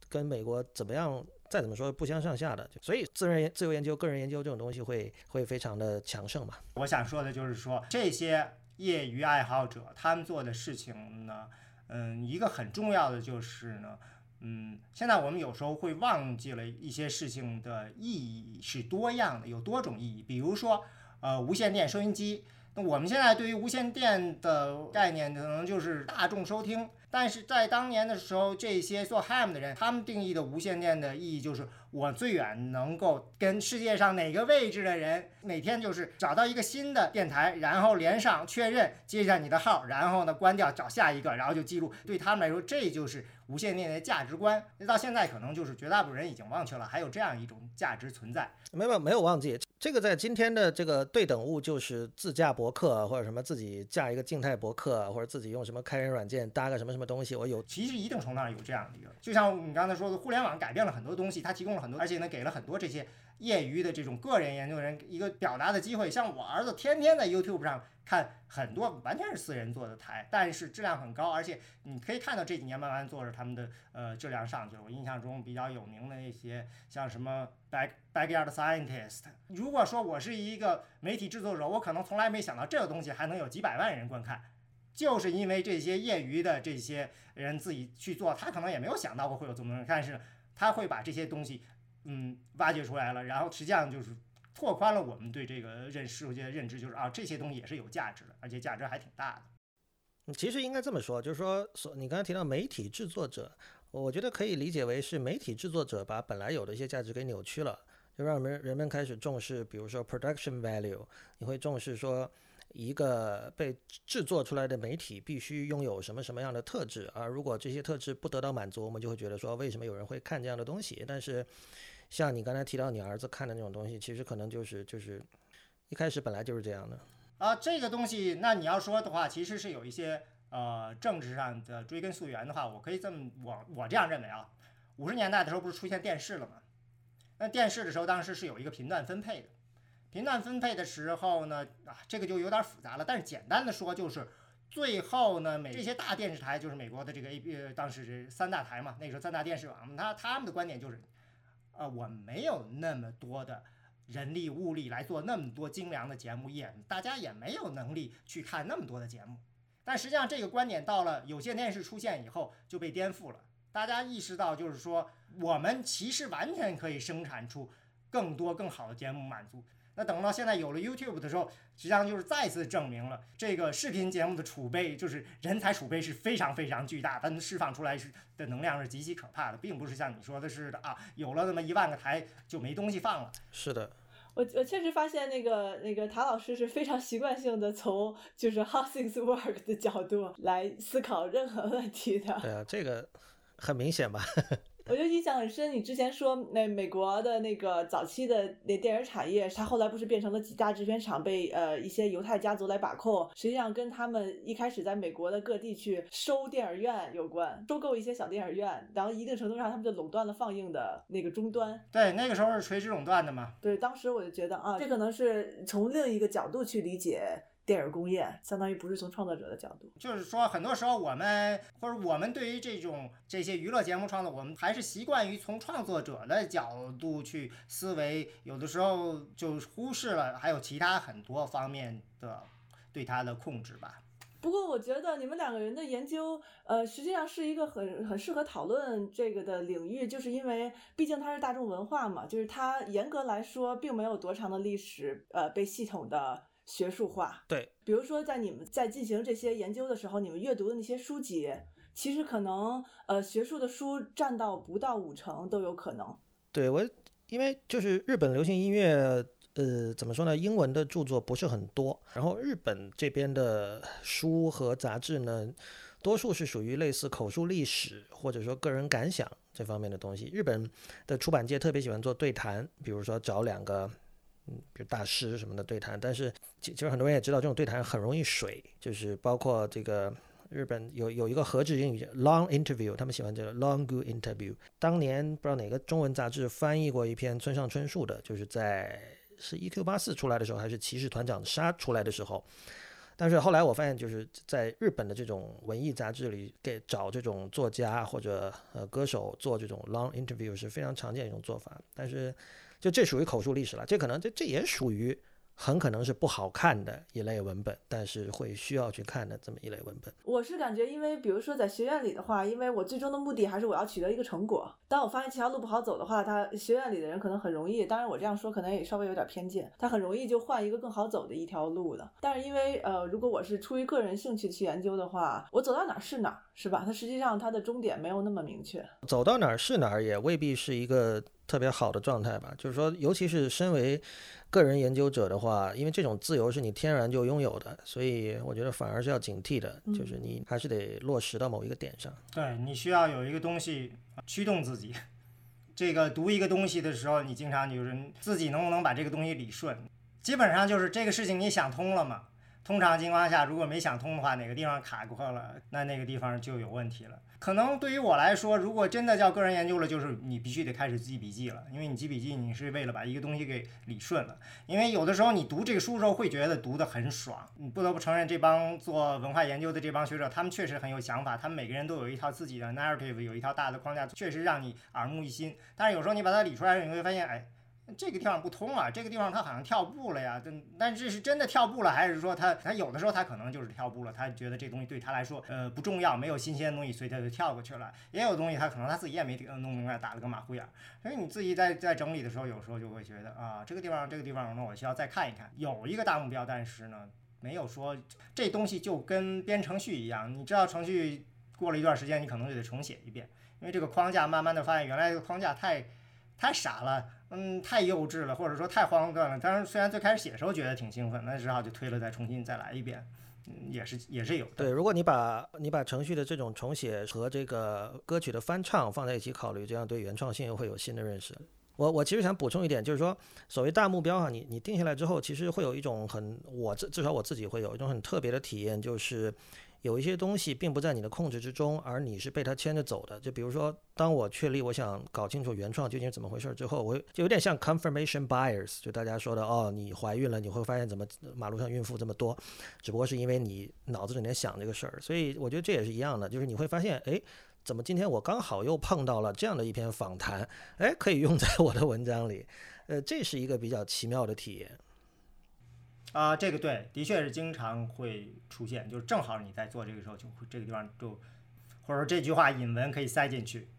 跟美国怎么样？再怎么说不相上下的，所以自然自由研究、个人研究这种东西会会非常的强盛嘛。我想说的就是说，这些业余爱好者他们做的事情呢，嗯，一个很重要的就是呢，嗯，现在我们有时候会忘记了一些事情的意义是多样的，有多种意义。比如说，呃，无线电收音机。那我们现在对于无线电的概念，可能就是大众收听。但是在当年的时候，这些做 ham 的人，他们定义的无线电的意义就是，我最远能够跟世界上哪个位置的人，每天就是找到一个新的电台，然后连上确认，接下你的号，然后呢关掉，找下一个，然后就记录。对他们来说，这就是无线电的价值观。那到现在可能就是绝大部分人已经忘却了，还有这样一种价值存在。没有没有忘记。这个在今天的这个对等物，就是自驾博客或者什么自己架一个静态博客，或者自己用什么开源软件搭个什么什么东西。我有，其实一定程度上有这样的一个，就像你刚才说的，互联网改变了很多东西，它提供了很多，而且呢，给了很多这些业余的这种个人研究人一个表达的机会。像我儿子天天在 YouTube 上。看很多完全是私人做的台，但是质量很高，而且你可以看到这几年慢慢做着他们的呃质量上去了。我印象中比较有名的那些像什么 Back Backyard Scientist。如果说我是一个媒体制作者，我可能从来没想到这个东西还能有几百万人观看，就是因为这些业余的这些人自己去做，他可能也没有想到过会有这么多人，但是他会把这些东西嗯挖掘出来了，然后实际上就是。拓宽了我们对这个认识世界的认知，就是啊，这些东西也是有价值的，而且价值还挺大的。其实应该这么说，就是说，所你刚才提到媒体制作者，我觉得可以理解为是媒体制作者把本来有的一些价值给扭曲了，就让人人们开始重视，比如说 production value，你会重视说一个被制作出来的媒体必须拥有什么什么样的特质，而如果这些特质不得到满足，我们就会觉得说，为什么有人会看这样的东西？但是。像你刚才提到你儿子看的那种东西，其实可能就是就是一开始本来就是这样的啊。这个东西，那你要说的话，其实是有一些呃政治上的追根溯源的话，我可以这么我我这样认为啊。五十年代的时候不是出现电视了吗？那电视的时候，当时是有一个频段分配的。频段分配的时候呢，啊，这个就有点复杂了。但是简单的说，就是最后呢，美这些大电视台，就是美国的这个 A B，当时是三大台嘛，那时候三大电视网，他他们的观点就是。呃，我没有那么多的人力物力来做那么多精良的节目，也大家也没有能力去看那么多的节目。但实际上，这个观点到了有线电视出现以后就被颠覆了。大家意识到，就是说，我们其实完全可以生产出更多更好的节目满足。那等到现在有了 YouTube 的时候，实际上就是再次证明了这个视频节目的储备，就是人才储备是非常非常巨大，它释放出来是的能量是极其可怕的，并不是像你说的似的啊，有了那么一万个台就没东西放了。是的，我我确实发现那个那个塔老师是非常习惯性的从就是 how things work 的角度来思考任何问题的。对啊，这个很明显吧？我就印象很深，你之前说那美国的那个早期的那电影产业，它后来不是变成了几大制片厂被呃一些犹太家族来把控，实际上跟他们一开始在美国的各地去收电影院有关，收购一些小电影院，然后一定程度上他们就垄断了放映的那个终端。对，那个时候是垂直垄断的嘛。对，当时我就觉得啊，这可能是从另一个角度去理解。电影工业相当于不是从创作者的角度，就是说，很多时候我们或者我们对于这种这些娱乐节目创作，我们还是习惯于从创作者的角度去思维，有的时候就忽视了还有其他很多方面的对它的控制吧。不过我觉得你们两个人的研究，呃，实际上是一个很很适合讨论这个的领域，就是因为毕竟它是大众文化嘛，就是它严格来说并没有多长的历史，呃，被系统的。学术化，对，比如说在你们在进行这些研究的时候，你们阅读的那些书籍，其实可能呃学术的书占到不到五成都有可能。对我，因为就是日本流行音乐，呃，怎么说呢？英文的著作不是很多，然后日本这边的书和杂志呢，多数是属于类似口述历史或者说个人感想这方面的东西。日本的出版界特别喜欢做对谈，比如说找两个。比如大师什么的对谈，但是其实很多人也知道，这种对谈很容易水，就是包括这个日本有有一个和制英语叫 long interview，他们喜欢叫 long good interview。当年不知道哪个中文杂志翻译过一篇村上春树的，就是在是 EQ 八四出来的时候，还是骑士团长杀出来的时候。但是后来我发现，就是在日本的这种文艺杂志里，给找这种作家或者呃歌手做这种 long interview 是非常常见的一种做法，但是。就这属于口述历史了，这可能这这也属于很可能是不好看的一类文本，但是会需要去看的这么一类文本。我是感觉，因为比如说在学院里的话，因为我最终的目的还是我要取得一个成果。当我发现这条路不好走的话，他学院里的人可能很容易，当然我这样说可能也稍微有点偏见，他很容易就换一个更好走的一条路的。但是因为呃，如果我是出于个人兴趣去研究的话，我走到哪是哪，是吧？它实际上它的终点没有那么明确，走到哪儿是哪儿也未必是一个。特别好的状态吧，就是说，尤其是身为个人研究者的话，因为这种自由是你天然就拥有的，所以我觉得反而是要警惕的，就是你还是得落实到某一个点上。对你需要有一个东西驱动自己。这个读一个东西的时候，你经常就是自己能不能把这个东西理顺，基本上就是这个事情你想通了嘛。通常情况下，如果没想通的话，哪个地方卡过了，那那个地方就有问题了。可能对于我来说，如果真的叫个人研究了，就是你必须得开始记笔记了，因为你记笔记，你是为了把一个东西给理顺了。因为有的时候你读这个书的时候，会觉得读得很爽。你不得不承认，这帮做文化研究的这帮学者，他们确实很有想法，他们每个人都有一套自己的 narrative，有一套大的框架，确实让你耳目一新。但是有时候你把它理出来，你会发现，哎。这个地方不通啊，这个地方他好像跳步了呀，但但这是真的跳步了，还是说他他有的时候他可能就是跳步了，他觉得这东西对他来说呃不重要，没有新鲜的东西，所以他就跳过去了。也有东西他可能他自己也没弄明白，打了个马虎眼。所以你自己在在整理的时候，有时候就会觉得啊，这个地方这个地方，那我需要再看一看，有一个大目标，但是呢，没有说这东西就跟编程序一样，你知道程序过了一段时间，你可能就得重写一遍，因为这个框架慢慢的发现原来这个框架太。太傻了，嗯，太幼稚了，或者说太荒诞了。当然，虽然最开始写的时候觉得挺兴奋，那只好就推了，再重新再来一遍，嗯，也是也是有的。对，如果你把你把程序的这种重写和这个歌曲的翻唱放在一起考虑，这样对原创性又会有新的认识。我我其实想补充一点，就是说，所谓大目标哈，你你定下来之后，其实会有一种很，我至至少我自己会有一种很特别的体验，就是。有一些东西并不在你的控制之中，而你是被它牵着走的。就比如说，当我确立我想搞清楚原创究竟是怎么回事之后，我就有点像 confirmation bias，就大家说的哦，你怀孕了，你会发现怎么马路上孕妇这么多，只不过是因为你脑子里面想这个事儿。所以我觉得这也是一样的，就是你会发现，哎，怎么今天我刚好又碰到了这样的一篇访谈，哎，可以用在我的文章里，呃，这是一个比较奇妙的体验。啊、这个对，的确是经常会出现，就是正好你在做这个时候，就会这个地方就，或者说这句话引文可以塞进去。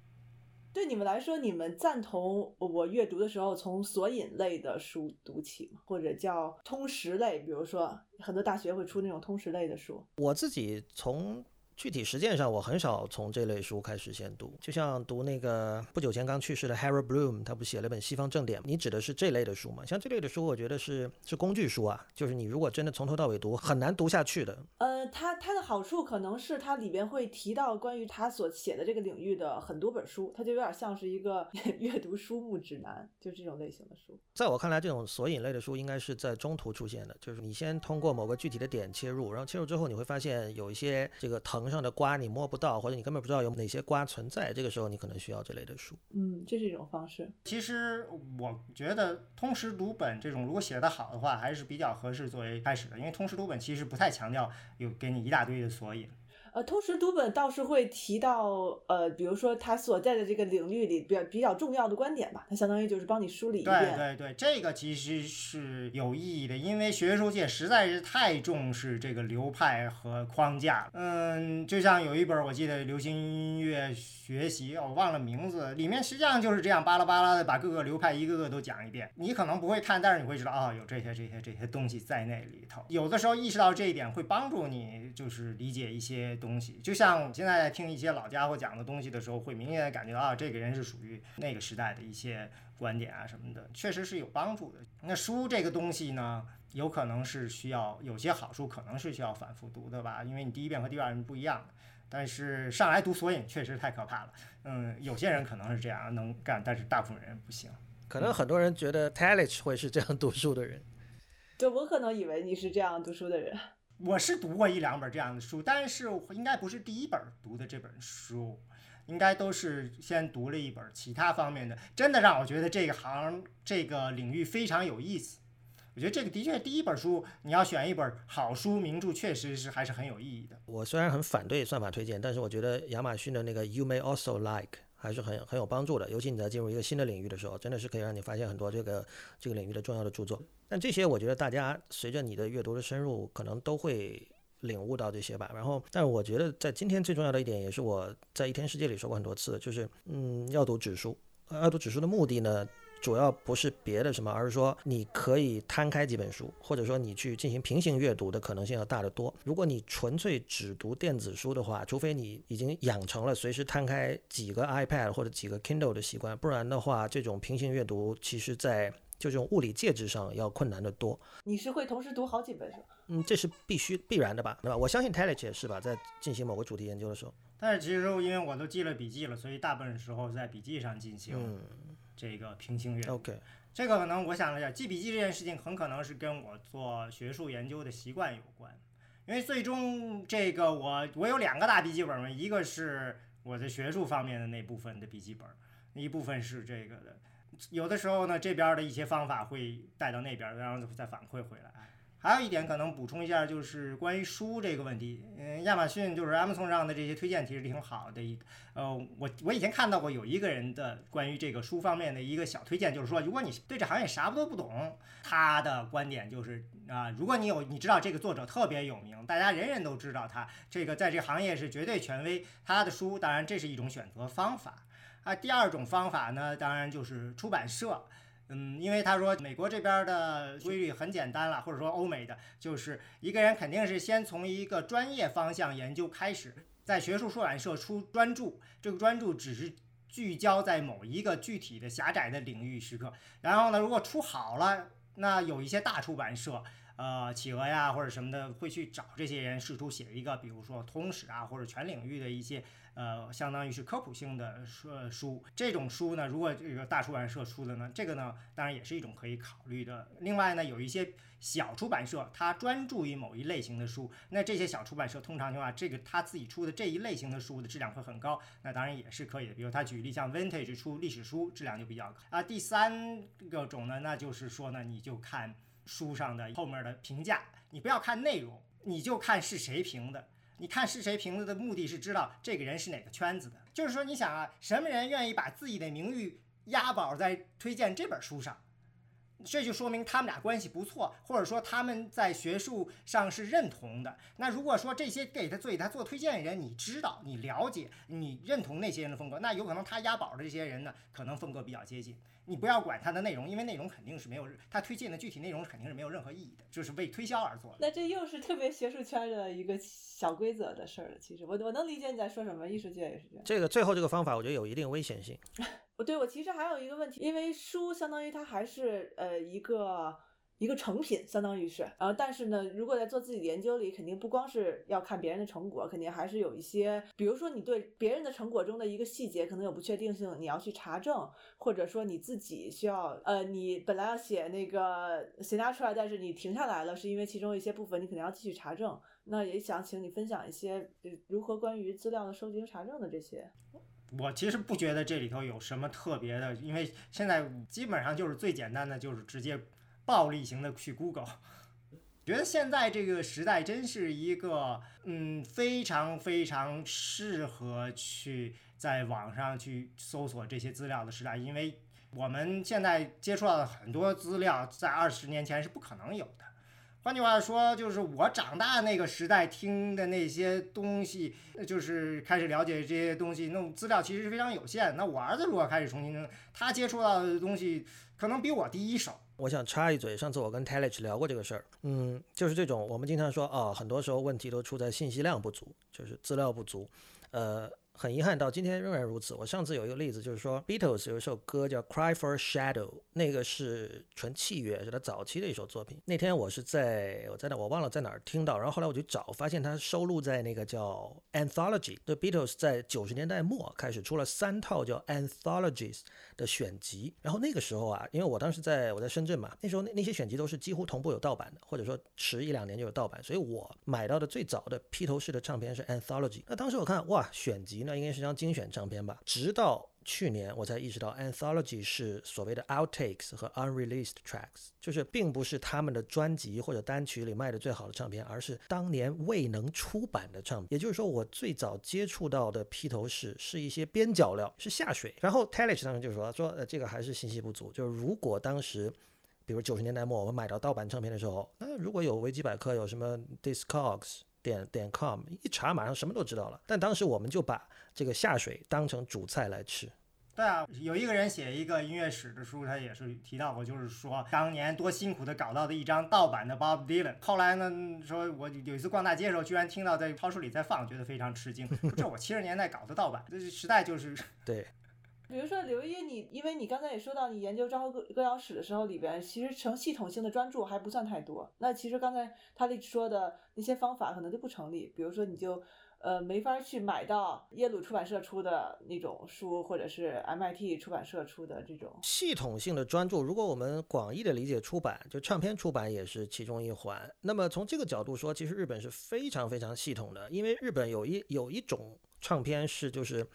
对你们来说，你们赞同我阅读的时候从索引类的书读起吗？或者叫通识类，比如说很多大学会出那种通识类的书。我自己从具体实践上，我很少从这类书开始先读，就像读那个不久前刚去世的 Harold Bloom，他不写了一本《西方正典》，你指的是这类的书吗？像这类的书，我觉得是是工具书啊，就是你如果真的从头到尾读，很难读下去的。呃，它它的好处可能是它里边会提到关于他所写的这个领域的很多本书，它就有点像是一个 阅读书目指南，就这种类型的书。在我看来，这种索引类的书应该是在中途出现的，就是你先通过某个具体的点切入，然后切入之后，你会发现有一些这个藤上的瓜你摸不到，或者你根本不知道有哪些瓜存在，这个时候你可能需要这类的书。嗯，这是一种方式。其实我觉得通识读本这种如果写得好的话，还是比较合适作为开始的，因为通识读本其实不太强调有给你一大堆的索引。呃，通识读本倒是会提到，呃，比如说他所在的这个领域里比较比较重要的观点吧，它相当于就是帮你梳理一对遍。对对，这个其实是有意义的，因为学术界实在是太重视这个流派和框架。嗯，就像有一本我记得流行音乐学习，我忘了名字，里面实际上就是这样巴拉巴拉的把各个流派一个个都讲一遍。你可能不会看，但是你会知道，哦，有这些这些这些东西在那里头。有的时候意识到这一点，会帮助你就是理解一些东西。就像现在听一些老家伙讲的东西的时候，会明显的感觉到啊，这个人是属于那个时代的一些观点啊什么的，确实是有帮助的。那书这个东西呢，有可能是需要有些好书可能是需要反复读的吧，因为你第一遍和第二遍不一样。但是上来读索引确实太可怕了，嗯，有些人可能是这样能干，但是大部分人不行。可能很多人觉得 Talich 会是这样读书的人。对，我可能以为你是这样读书的人。我是读过一两本这样的书，但是应该不是第一本读的这本书，应该都是先读了一本其他方面的，真的让我觉得这个行这个领域非常有意思。我觉得这个的确第一本书，你要选一本好书名著，确实是还是很有意义的。我虽然很反对算法推荐，但是我觉得亚马逊的那个 You May Also Like 还是很很有帮助的，尤其你在进入一个新的领域的时候，真的是可以让你发现很多这个这个领域的重要的著作。但这些我觉得大家随着你的阅读的深入，可能都会领悟到这些吧。然后，但我觉得在今天最重要的一点，也是我在一天世界里说过很多次，就是嗯，要读指数。呃要读指数的目的呢，主要不是别的什么，而是说你可以摊开几本书，或者说你去进行平行阅读的可能性要大得多。如果你纯粹只读电子书的话，除非你已经养成了随时摊开几个 iPad 或者几个 Kindle 的习惯，不然的话，这种平行阅读其实在就这种物理介质上要困难得多。你是会同时读好几本书？嗯，这是必须必然的吧，对吧？我相信 Talich 也是吧，在进行某个主题研究的时候，但是其实因为我都记了笔记了，所以大部分时候在笔记上进行嗯这个平行阅读。，OK，这个可能我想了一下，记笔记这件事情很可能是跟我做学术研究的习惯有关，因为最终这个我我有两个大笔记本嘛，一个是我的学术方面的那部分的笔记本，一部分是这个的。有的时候呢，这边的一些方法会带到那边，然后再反馈回来。还有一点可能补充一下，就是关于书这个问题。嗯，亚马逊就是 Amazon 上的这些推荐其实挺好的一。呃，我我以前看到过有一个人的关于这个书方面的一个小推荐，就是说，如果你对这行业啥都不懂，他的观点就是啊、如果你有你知道这个作者特别有名，大家人人都知道他，这个在这个行业是绝对权威，他的书当然这是一种选择方法。啊，第二种方法呢，当然就是出版社。嗯，因为他说美国这边的规律很简单了，或者说欧美的，就是一个人肯定是先从一个专业方向研究开始，在学术出版社出专著，这个专著只是聚焦在某一个具体的狭窄的领域时刻。然后呢，如果出好了，那有一些大出版社。呃，企鹅呀或者什么的会去找这些人，试图写一个，比如说通史啊或者全领域的一些呃，相当于是科普性的书书。这种书呢，如果这个大出版社出的呢，这个呢当然也是一种可以考虑的。另外呢，有一些小出版社，它专注于某一类型的书，那这些小出版社通常情况下，这个他自己出的这一类型的书的质量会很高，那当然也是可以的。比如他举例像 Vintage 出历史书，质量就比较高啊。第三个种呢，那就是说呢，你就看。书上的后面的评价，你不要看内容，你就看是谁评的。你看是谁评的的目的是知道这个人是哪个圈子的，就是说你想啊，什么人愿意把自己的名誉押宝在推荐这本书上？这就说明他们俩关系不错，或者说他们在学术上是认同的。那如果说这些给他做给他做推荐的人，你知道、你了解、你认同那些人的风格，那有可能他押宝的这些人呢，可能风格比较接近。你不要管它的内容，因为内容肯定是没有它推荐的具体内容肯定是没有任何意义的，就是为推销而做的。那这又是特别学术圈的一个小规则的事儿了。其实我我能理解你在说什么，艺术界也是这样。这个最后这个方法，我觉得有一定危险性。我 对我其实还有一个问题，因为书相当于它还是呃一个一个成品，相当于是，然后但是呢，如果在做自己的研究里，肯定不光是要看别人的成果，肯定还是有一些，比如说你对别人的成果中的一个细节可能有不确定性，你要去查证，或者说你自己需要，呃，你本来要写那个写拿出来，但是你停下来了，是因为其中一些部分你可能要继续查证。那也想请你分享一些如何关于资料的收集和查证的这些。我其实不觉得这里头有什么特别的，因为现在基本上就是最简单的，就是直接暴力型的去 Google。觉得现在这个时代真是一个，嗯，非常非常适合去在网上去搜索这些资料的时代，因为我们现在接触到的很多资料，在二十年前是不可能有的。换句话说，就是我长大那个时代听的那些东西，就是开始了解这些东西，那资料其实是非常有限。那我儿子如果开始重新，他接触到的东西可能比我第一手。我想插一嘴，上次我跟 Telich 聊过这个事儿，嗯，就是这种我们经常说，啊，很多时候问题都出在信息量不足，就是资料不足，呃。很遗憾，到今天仍然如此。我上次有一个例子，就是说 Beatles 有一首歌叫《Cry for Shadow》，那个是纯器乐，是他早期的一首作品。那天我是在我在那我忘了在哪儿听到，然后后来我去找，发现它收录在那个叫 Anthology。对 Beatles 在九十年代末开始出了三套叫 Anthologies 的选集。然后那个时候啊，因为我当时在我在深圳嘛，那时候那那些选集都是几乎同步有盗版的，或者说迟一两年就有盗版，所以我买到的最早的披头士的唱片是 Anthology。那当时我看哇，选集。那应该是张精选唱片吧。直到去年我才意识到，Anthology 是所谓的 outtakes 和 unreleased tracks，就是并不是他们的专辑或者单曲里卖的最好的唱片，而是当年未能出版的唱片。也就是说，我最早接触到的披头士是一些边角料，是下水。然后 t e l i c h 当时就说说，呃，这个还是信息不足。就是如果当时，比如九十年代末我们买到盗版唱片的时候，那如果有维基百科，有什么 Discogs。点点 com 一查，马上什么都知道了。但当时我们就把这个下水当成主菜来吃。对啊，有一个人写一个音乐史的书，他也是提到过，就是说当年多辛苦的搞到的一张盗版的 Bob Dylan。后来呢，说我有一次逛大街的时候，居然听到在超市里在放，觉得非常吃惊。这我七十年代搞的盗版，这时代就是 对。比如说刘烨，你因为你刚才也说到，你研究昭和歌歌谣史的时候，里边其实成系统性的专注还不算太多。那其实刚才他那说的那些方法可能就不成立。比如说，你就呃没法去买到耶鲁出版社出的那种书，或者是 MIT 出版社出的这种系统性的专注。如果我们广义的理解出版，就唱片出版也是其中一环。那么从这个角度说，其实日本是非常非常系统的，因为日本有一有一种唱片是就是。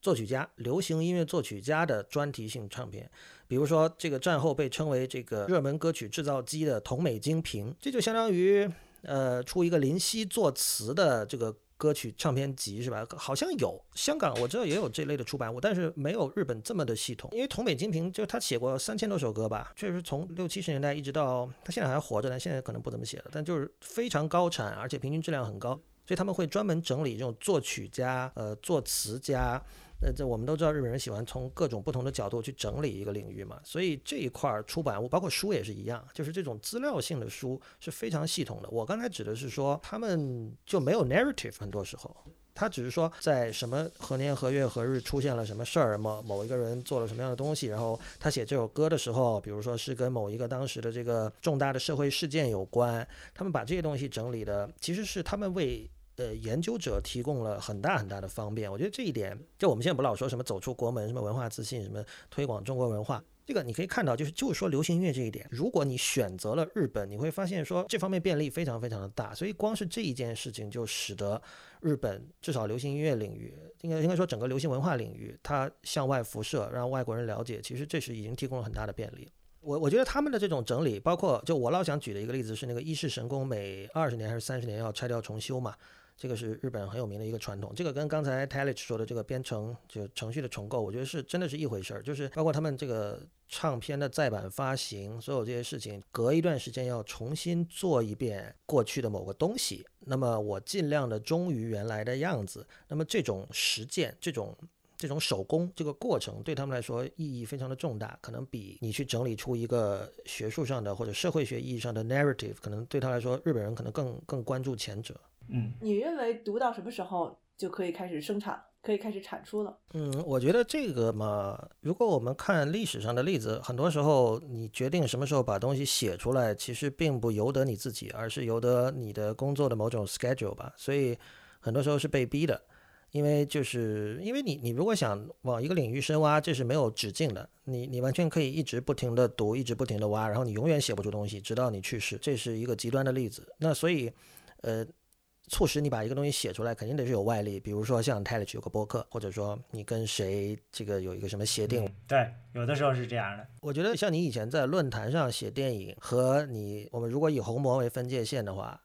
作曲家、流行音乐作曲家的专题性唱片，比如说这个战后被称为这个热门歌曲制造机的同美金瓶，这就相当于呃出一个林夕作词的这个歌曲唱片集是吧？好像有香港我知道也有这类的出版物，但是没有日本这么的系统。因为同美金平就他写过三千多首歌吧，确实从六七十年代一直到他现在还活着呢，现在可能不怎么写了，但就是非常高产，而且平均质量很高，所以他们会专门整理这种作曲家、呃作词家。那这我们都知道，日本人喜欢从各种不同的角度去整理一个领域嘛，所以这一块出版物，包括书也是一样，就是这种资料性的书是非常系统的。我刚才指的是说，他们就没有 narrative，很多时候，他只是说在什么何年何月何日出现了什么事儿，某某一个人做了什么样的东西，然后他写这首歌的时候，比如说是跟某一个当时的这个重大的社会事件有关，他们把这些东西整理的，其实是他们为。呃，研究者提供了很大很大的方便，我觉得这一点，就我们现在不老说什么走出国门，什么文化自信，什么推广中国文化，这个你可以看到，就是就是说流行音乐这一点，如果你选择了日本，你会发现说这方面便利非常非常的大，所以光是这一件事情就使得日本至少流行音乐领域，应该应该说整个流行文化领域，它向外辐射，让外国人了解，其实这是已经提供了很大的便利。我我觉得他们的这种整理，包括就我老想举的一个例子是那个伊势神宫，每二十年还是三十年要拆掉重修嘛。这个是日本很有名的一个传统。这个跟刚才 Talich 说的这个编程就程序的重构，我觉得是真的是一回事儿。就是包括他们这个唱片的再版发行，所有这些事情，隔一段时间要重新做一遍过去的某个东西。那么我尽量的忠于原来的样子。那么这种实践，这种。这种手工这个过程对他们来说意义非常的重大，可能比你去整理出一个学术上的或者社会学意义上的 narrative，可能对他来说，日本人可能更更关注前者。嗯，你认为读到什么时候就可以开始生产，可以开始产出了？嗯，我觉得这个嘛，如果我们看历史上的例子，很多时候你决定什么时候把东西写出来，其实并不由得你自己，而是由得你的工作的某种 schedule 吧。所以很多时候是被逼的。因为就是因为你，你如果想往一个领域深挖，这是没有止境的。你你完全可以一直不停的读，一直不停的挖，然后你永远写不出东西，直到你去世。这是一个极端的例子。那所以，呃，促使你把一个东西写出来，肯定得是有外力。比如说像 t e l e 有个博客，或者说你跟谁这个有一个什么协定。对，有的时候是这样的。我觉得像你以前在论坛上写电影，和你我们如果以红魔为分界线的话。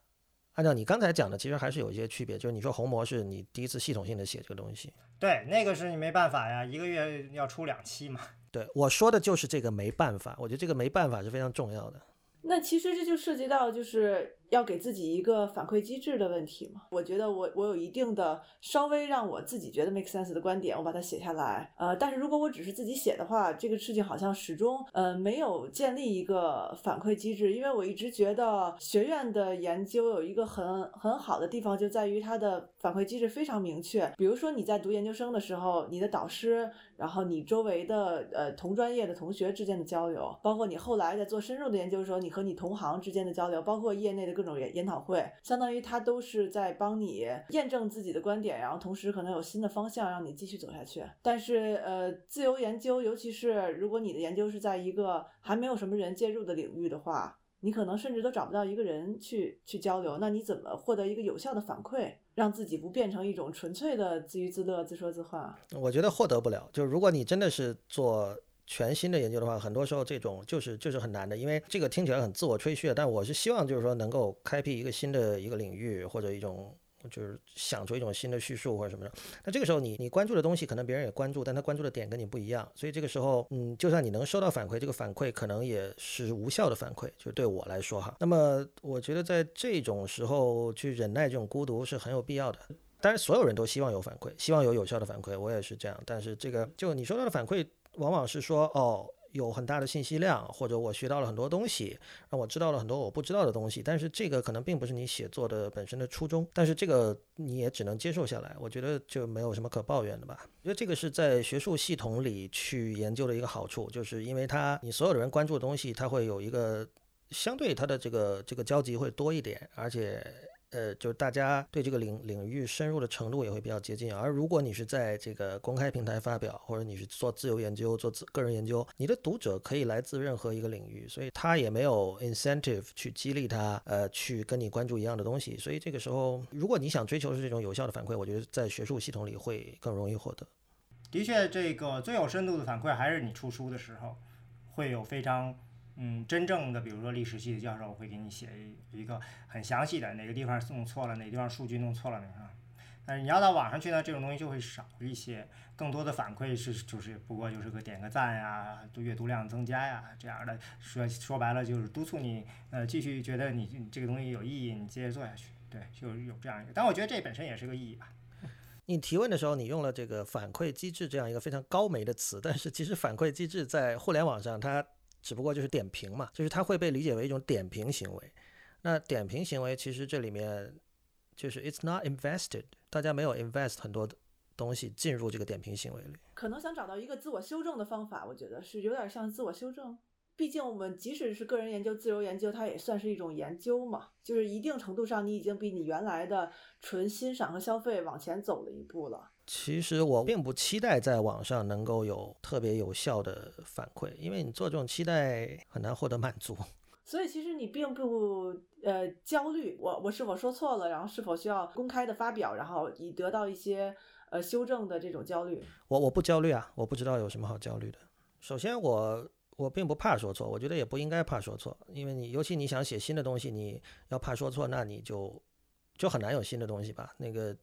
按照你刚才讲的，其实还是有一些区别。就是你说红魔是你第一次系统性的写这个东西，对，那个是你没办法呀，一个月要出两期嘛。对，我说的就是这个没办法。我觉得这个没办法是非常重要的。那其实这就涉及到就是要给自己一个反馈机制的问题嘛。我觉得我我有一定的稍微让我自己觉得 make sense 的观点，我把它写下来。呃，但是如果我只是自己写的话，这个事情好像始终呃没有建立一个反馈机制。因为我一直觉得学院的研究有一个很很好的地方，就在于它的反馈机制非常明确。比如说你在读研究生的时候，你的导师，然后你周围的呃同专业的同学之间的交流，包括你后来在做深入的研究的时候，你和你同行之间的交流，包括业内的各种研研讨会，相当于它都是在帮你验证自己的观点，然后同时可能有新的方向让你继续走下去。但是，呃，自由研究，尤其是如果你的研究是在一个还没有什么人介入的领域的话，你可能甚至都找不到一个人去去交流。那你怎么获得一个有效的反馈，让自己不变成一种纯粹的自娱自乐、自说自话？我觉得获得不了。就如果你真的是做。全新的研究的话，很多时候这种就是就是很难的，因为这个听起来很自我吹嘘，但我是希望就是说能够开辟一个新的一个领域，或者一种就是想出一种新的叙述或者什么的。那这个时候你你关注的东西可能别人也关注，但他关注的点跟你不一样，所以这个时候嗯，就算你能收到反馈，这个反馈可能也是无效的反馈，就对我来说哈。那么我觉得在这种时候去忍耐这种孤独是很有必要的。当然所有人都希望有反馈，希望有有效的反馈，我也是这样。但是这个就你收到的反馈。往往是说哦，有很大的信息量，或者我学到了很多东西，让我知道了很多我不知道的东西。但是这个可能并不是你写作的本身的初衷，但是这个你也只能接受下来。我觉得就没有什么可抱怨的吧。因为这个是在学术系统里去研究的一个好处，就是因为它你所有的人关注的东西，它会有一个相对它的这个这个交集会多一点，而且。呃，就是大家对这个领领域深入的程度也会比较接近。而如果你是在这个公开平台发表，或者你是做自由研究、做自个人研究，你的读者可以来自任何一个领域，所以他也没有 incentive 去激励他，呃，去跟你关注一样的东西。所以这个时候，如果你想追求是这种有效的反馈，我觉得在学术系统里会更容易获得。的确，这个最有深度的反馈还是你出书的时候，会有非常。嗯，真正的比如说历史系的教授会给你写一一个很详细的哪个地方弄错了，哪个地方数据弄错了那个。但是你要到网上去呢，这种东西就会少一些，更多的反馈是就是不过就是个点个赞呀，阅读量增加呀这样的。说说白了就是督促你呃继续觉得你这个东西有意义，你接着做下去。对，就有这样一个。但我觉得这本身也是个意义吧。你提问的时候，你用了这个反馈机制这样一个非常高媒的词，但是其实反馈机制在互联网上它。只不过就是点评嘛，就是它会被理解为一种点评行为。那点评行为其实这里面就是 it's not invested，大家没有 invest 很多的东西进入这个点评行为里。可能想找到一个自我修正的方法，我觉得是有点像自我修正。毕竟我们即使是个人研究、自由研究，它也算是一种研究嘛。就是一定程度上，你已经比你原来的纯欣赏和消费往前走了一步了。其实我并不期待在网上能够有特别有效的反馈，因为你做这种期待很难获得满足。所以其实你并不呃焦虑，我我是否说错了，然后是否需要公开的发表，然后以得到一些呃修正的这种焦虑。我我不焦虑啊，我不知道有什么好焦虑的。首先我。我并不怕说错，我觉得也不应该怕说错，因为你尤其你想写新的东西，你要怕说错，那你就就很难有新的东西吧。那个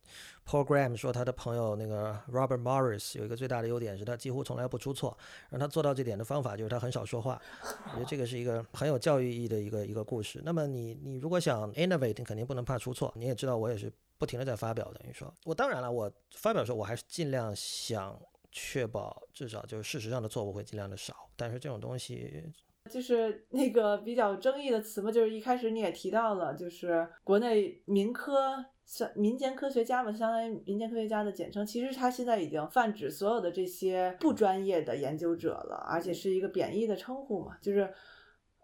Paul Graham 说他的朋友那个 Robert Morris 有一个最大的优点是他几乎从来不出错，让他做到这点的方法就是他很少说话。我觉得这个是一个很有教育意义的一个一个故事。那么你你如果想 innovate，你肯定不能怕出错。你也知道我也是不停的在发表，等于说我当然了，我发表的时候我还是尽量想确保至少就是事实上的错误会尽量的少。但是这种东西就是那个比较争议的词嘛，就是一开始你也提到了，就是国内民科。像民间科学家嘛，相当于民间科学家的简称。其实它现在已经泛指所有的这些不专业的研究者了，而且是一个贬义的称呼嘛。就是，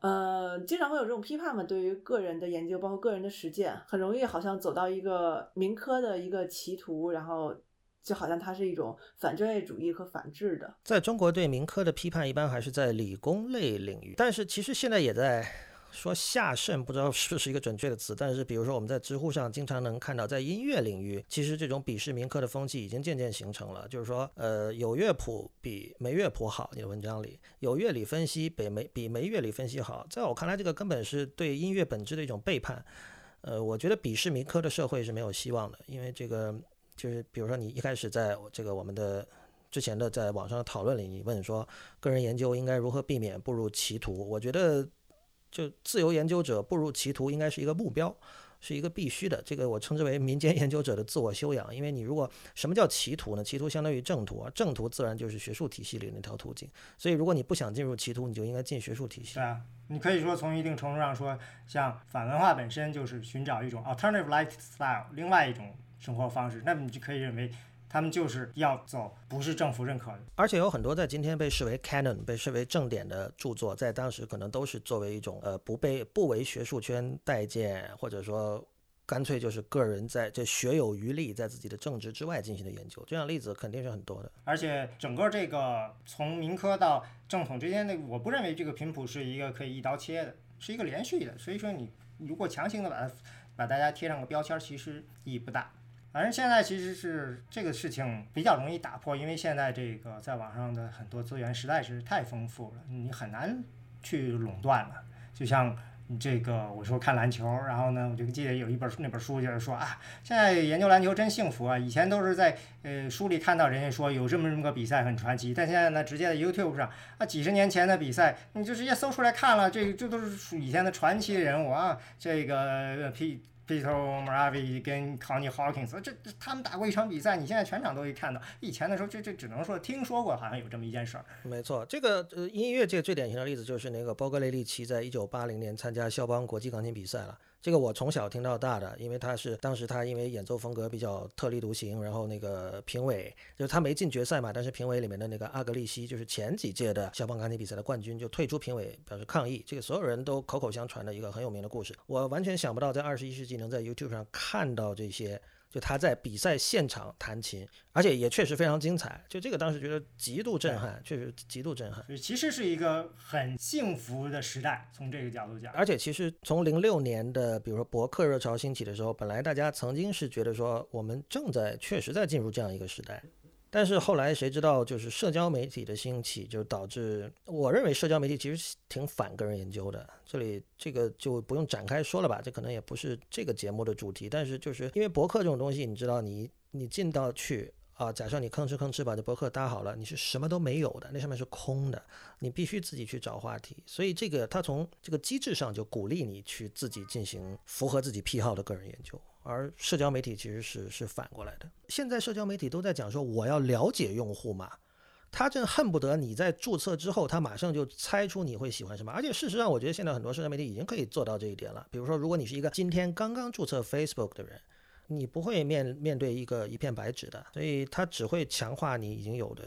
呃，经常会有这种批判嘛，对于个人的研究，包括个人的实践，很容易好像走到一个民科的一个歧途，然后就好像它是一种反专业主义和反智的。在中国对民科的批判一般还是在理工类领域，但是其实现在也在。说下渗不知道是不是一个准确的词，但是比如说我们在知乎上经常能看到，在音乐领域，其实这种鄙视民科的风气已经渐渐形成了。就是说，呃，有乐谱比没乐谱好，你的文章里有乐理分析比没比没乐理分析好，在我看来，这个根本是对音乐本质的一种背叛。呃，我觉得鄙视民科的社会是没有希望的，因为这个就是比如说你一开始在这个我们的之前的在网上的讨论里，你问说个人研究应该如何避免步入歧途，我觉得。就自由研究者步入歧途，应该是一个目标，是一个必须的。这个我称之为民间研究者的自我修养。因为你如果什么叫歧途呢？歧途相当于正途，啊正途自然就是学术体系里那条途径。所以如果你不想进入歧途，你就应该进学术体系。对啊，你可以说从一定程度上说，像反文化本身就是寻找一种 alternative lifestyle，另外一种生活方式，那么你就可以认为。他们就是要走不是政府认可的，而且有很多在今天被视为 canon、被视为正典的著作，在当时可能都是作为一种呃不被不为学术圈待见，或者说干脆就是个人在这学有余力，在自己的政治之外进行的研究，这样例子肯定是很多的。而且整个这个从民科到正统之间的，我不认为这个频谱是一个可以一刀切的，是一个连续的。所以说你如果强行的把它把大家贴上个标签，其实意义不大。反正现在其实是这个事情比较容易打破，因为现在这个在网上的很多资源实在是太丰富了，你很难去垄断了。就像这个，我说看篮球，然后呢，我就记得有一本书那本书就是说啊，现在研究篮球真幸福啊！以前都是在呃书里看到人家说有这么这么个比赛很传奇，但现在呢，直接在 YouTube 上啊，几十年前的比赛你就直接搜出来看了，这这都是以前的传奇人物啊，这个 P。Little Maravi 跟 Connie Hawkins，这这他们打过一场比赛，你现在全场都可以看到。以前的时候，这这只能说听说过，好像有这么一件事儿。没错，这个呃音乐界最典型的例子就是那个波格雷利奇，在一九八零年参加肖邦国际钢琴比赛了。这个我从小听到大的，因为他是当时他因为演奏风格比较特立独行，然后那个评委就是他没进决赛嘛，但是评委里面的那个阿格利西就是前几届的肖邦钢琴比赛的冠军，就退出评委表示抗议。这个所有人都口口相传的一个很有名的故事，我完全想不到在二十一世纪能在 YouTube 上看到这些。就他在比赛现场弹琴，而且也确实非常精彩。就这个当时觉得极度震撼，确实极度震撼。其实是一个很幸福的时代，从这个角度讲。而且其实从零六年的，比如说博客热潮兴起的时候，本来大家曾经是觉得说我们正在确实在进入这样一个时代。但是后来谁知道，就是社交媒体的兴起，就导致我认为社交媒体其实挺反个人研究的。这里这个就不用展开说了吧，这可能也不是这个节目的主题。但是就是因为博客这种东西，你知道，你你进到去啊，假设你吭哧吭哧把这博客搭好了，你是什么都没有的，那上面是空的，你必须自己去找话题。所以这个它从这个机制上就鼓励你去自己进行符合自己癖好的个人研究。而社交媒体其实是是反过来的。现在社交媒体都在讲说，我要了解用户嘛，他正恨不得你在注册之后，他马上就猜出你会喜欢什么。而且事实上，我觉得现在很多社交媒体已经可以做到这一点了。比如说，如果你是一个今天刚刚注册 Facebook 的人，你不会面面对一个一片白纸的，所以它只会强化你已经有的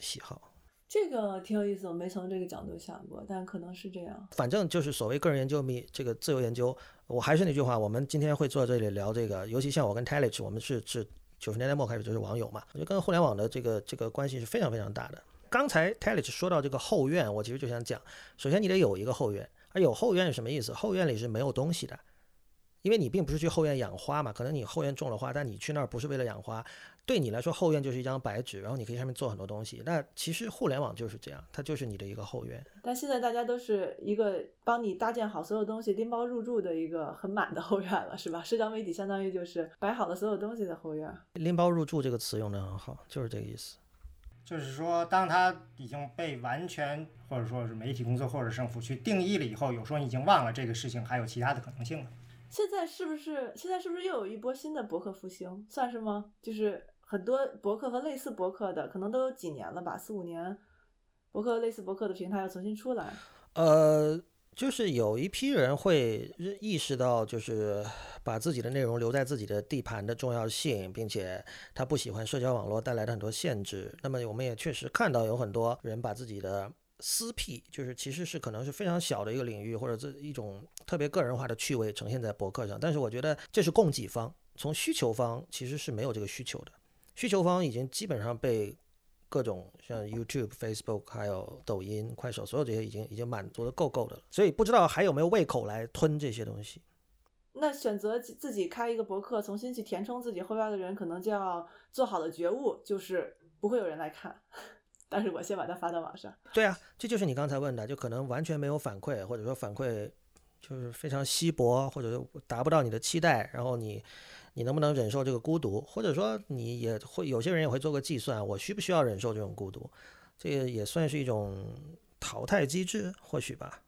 喜好。这个挺有意思，我没从这个角度想过，但可能是这样。反正就是所谓个人研究密这个自由研究，我还是那句话，我们今天会坐这里聊这个，尤其像我跟 Telich，我们是是九十年代末开始就是网友嘛，我觉得跟互联网的这个这个关系是非常非常大的。刚才 Telich 说到这个后院，我其实就想讲，首先你得有一个后院，而有后院是什么意思？后院里是没有东西的。因为你并不是去后院养花嘛，可能你后院种了花，但你去那儿不是为了养花，对你来说后院就是一张白纸，然后你可以上面做很多东西。那其实互联网就是这样，它就是你的一个后院。但现在大家都是一个帮你搭建好所有东西、拎包入住的一个很满的后院了，是吧？社交媒体相当于就是摆好了所有东西的后院。拎包入住这个词用的很好，就是这个意思。就是说，当它已经被完全或者说是媒体工作或者政府去定义了以后，有时候你已经忘了这个事情还有其他的可能性了。现在是不是现在是不是又有一波新的博客复兴？算是吗？就是很多博客和类似博客的，可能都有几年了吧，四五年，博客类似博客的平台要重新出来。呃，就是有一批人会认意识到，就是把自己的内容留在自己的地盘的重要性，并且他不喜欢社交网络带来的很多限制。那么我们也确实看到有很多人把自己的私癖，就是其实是可能是非常小的一个领域，或者这一种特别个人化的趣味呈现在博客上。但是我觉得这是供给方，从需求方其实是没有这个需求的，需求方已经基本上被。各种像 YouTube、Facebook，还有抖音、快手，所有这些已经已经满足的够够的了，所以不知道还有没有胃口来吞这些东西。那选择自己开一个博客，重新去填充自己后边的人，可能就要做好了觉悟，就是不会有人来看，但是我先把它发到网上。对啊，这就是你刚才问的，就可能完全没有反馈，或者说反馈就是非常稀薄，或者达不到你的期待，然后你。你能不能忍受这个孤独？或者说，你也会有些人也会做个计算，我需不需要忍受这种孤独？这个也算是一种淘汰机制，或许吧。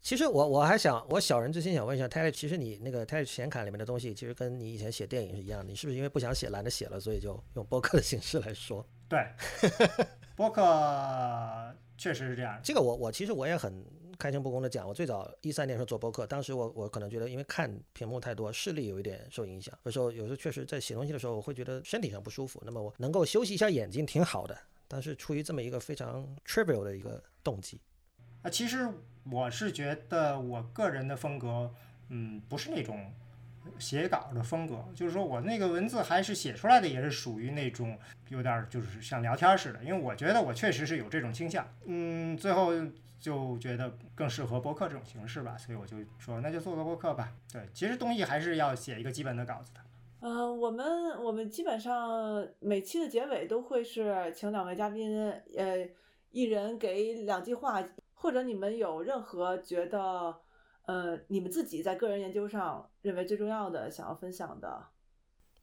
其实我我还想，我小人之心想问一下泰勒，其实你那个泰勒显卡里面的东西，其实跟你以前写电影是一样的。你是不是因为不想写，懒得写了，所以就用播客的形式来说？对，播客确实是这样。这个我我其实我也很。开诚布公的讲，我最早一三年时候做播客，当时我我可能觉得，因为看屏幕太多，视力有一点受影响。有时候有时候确实在写东西的时候，我会觉得身体上不舒服。那么我能够休息一下眼睛挺好的，但是出于这么一个非常 trivial 的一个动机。啊，其实我是觉得我个人的风格，嗯，不是那种写稿的风格，就是说我那个文字还是写出来的，也是属于那种有点就是像聊天似的。因为我觉得我确实是有这种倾向。嗯，最后。就觉得更适合博客这种形式吧，所以我就说那就做个博客吧。对，其实东西还是要写一个基本的稿子的。嗯，我们我们基本上每期的结尾都会是请两位嘉宾，呃，一人给两句话，或者你们有任何觉得，呃，你们自己在个人研究上认为最重要的想要分享的。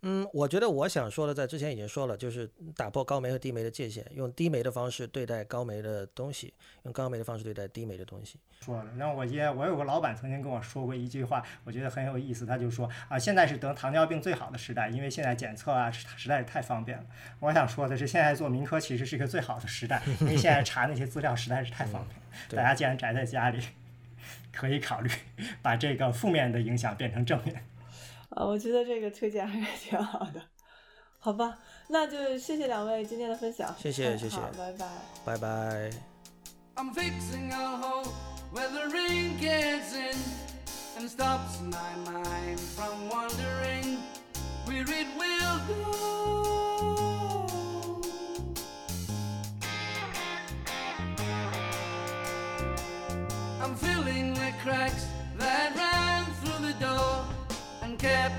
嗯，我觉得我想说的，在之前已经说了，就是打破高媒和低媒的界限，用低媒的方式对待高媒的东西，用高媒的方式对待低媒的东西。说了，然后我爷我有个老板曾经跟我说过一句话，我觉得很有意思，他就说啊，现在是得糖尿病最好的时代，因为现在检测啊实在是太方便了。我想说的是，现在做民科其实是一个最好的时代，因为现在查那些资料实在是太方便了。大家既然宅在家里，可以考虑 把这个负面的影响变成正面。啊，我觉得这个推荐还是挺好的，好吧，那就谢谢两位今天的分享，谢谢谢谢，拜拜，拜拜。kept my mind cracks that ran through the door and kept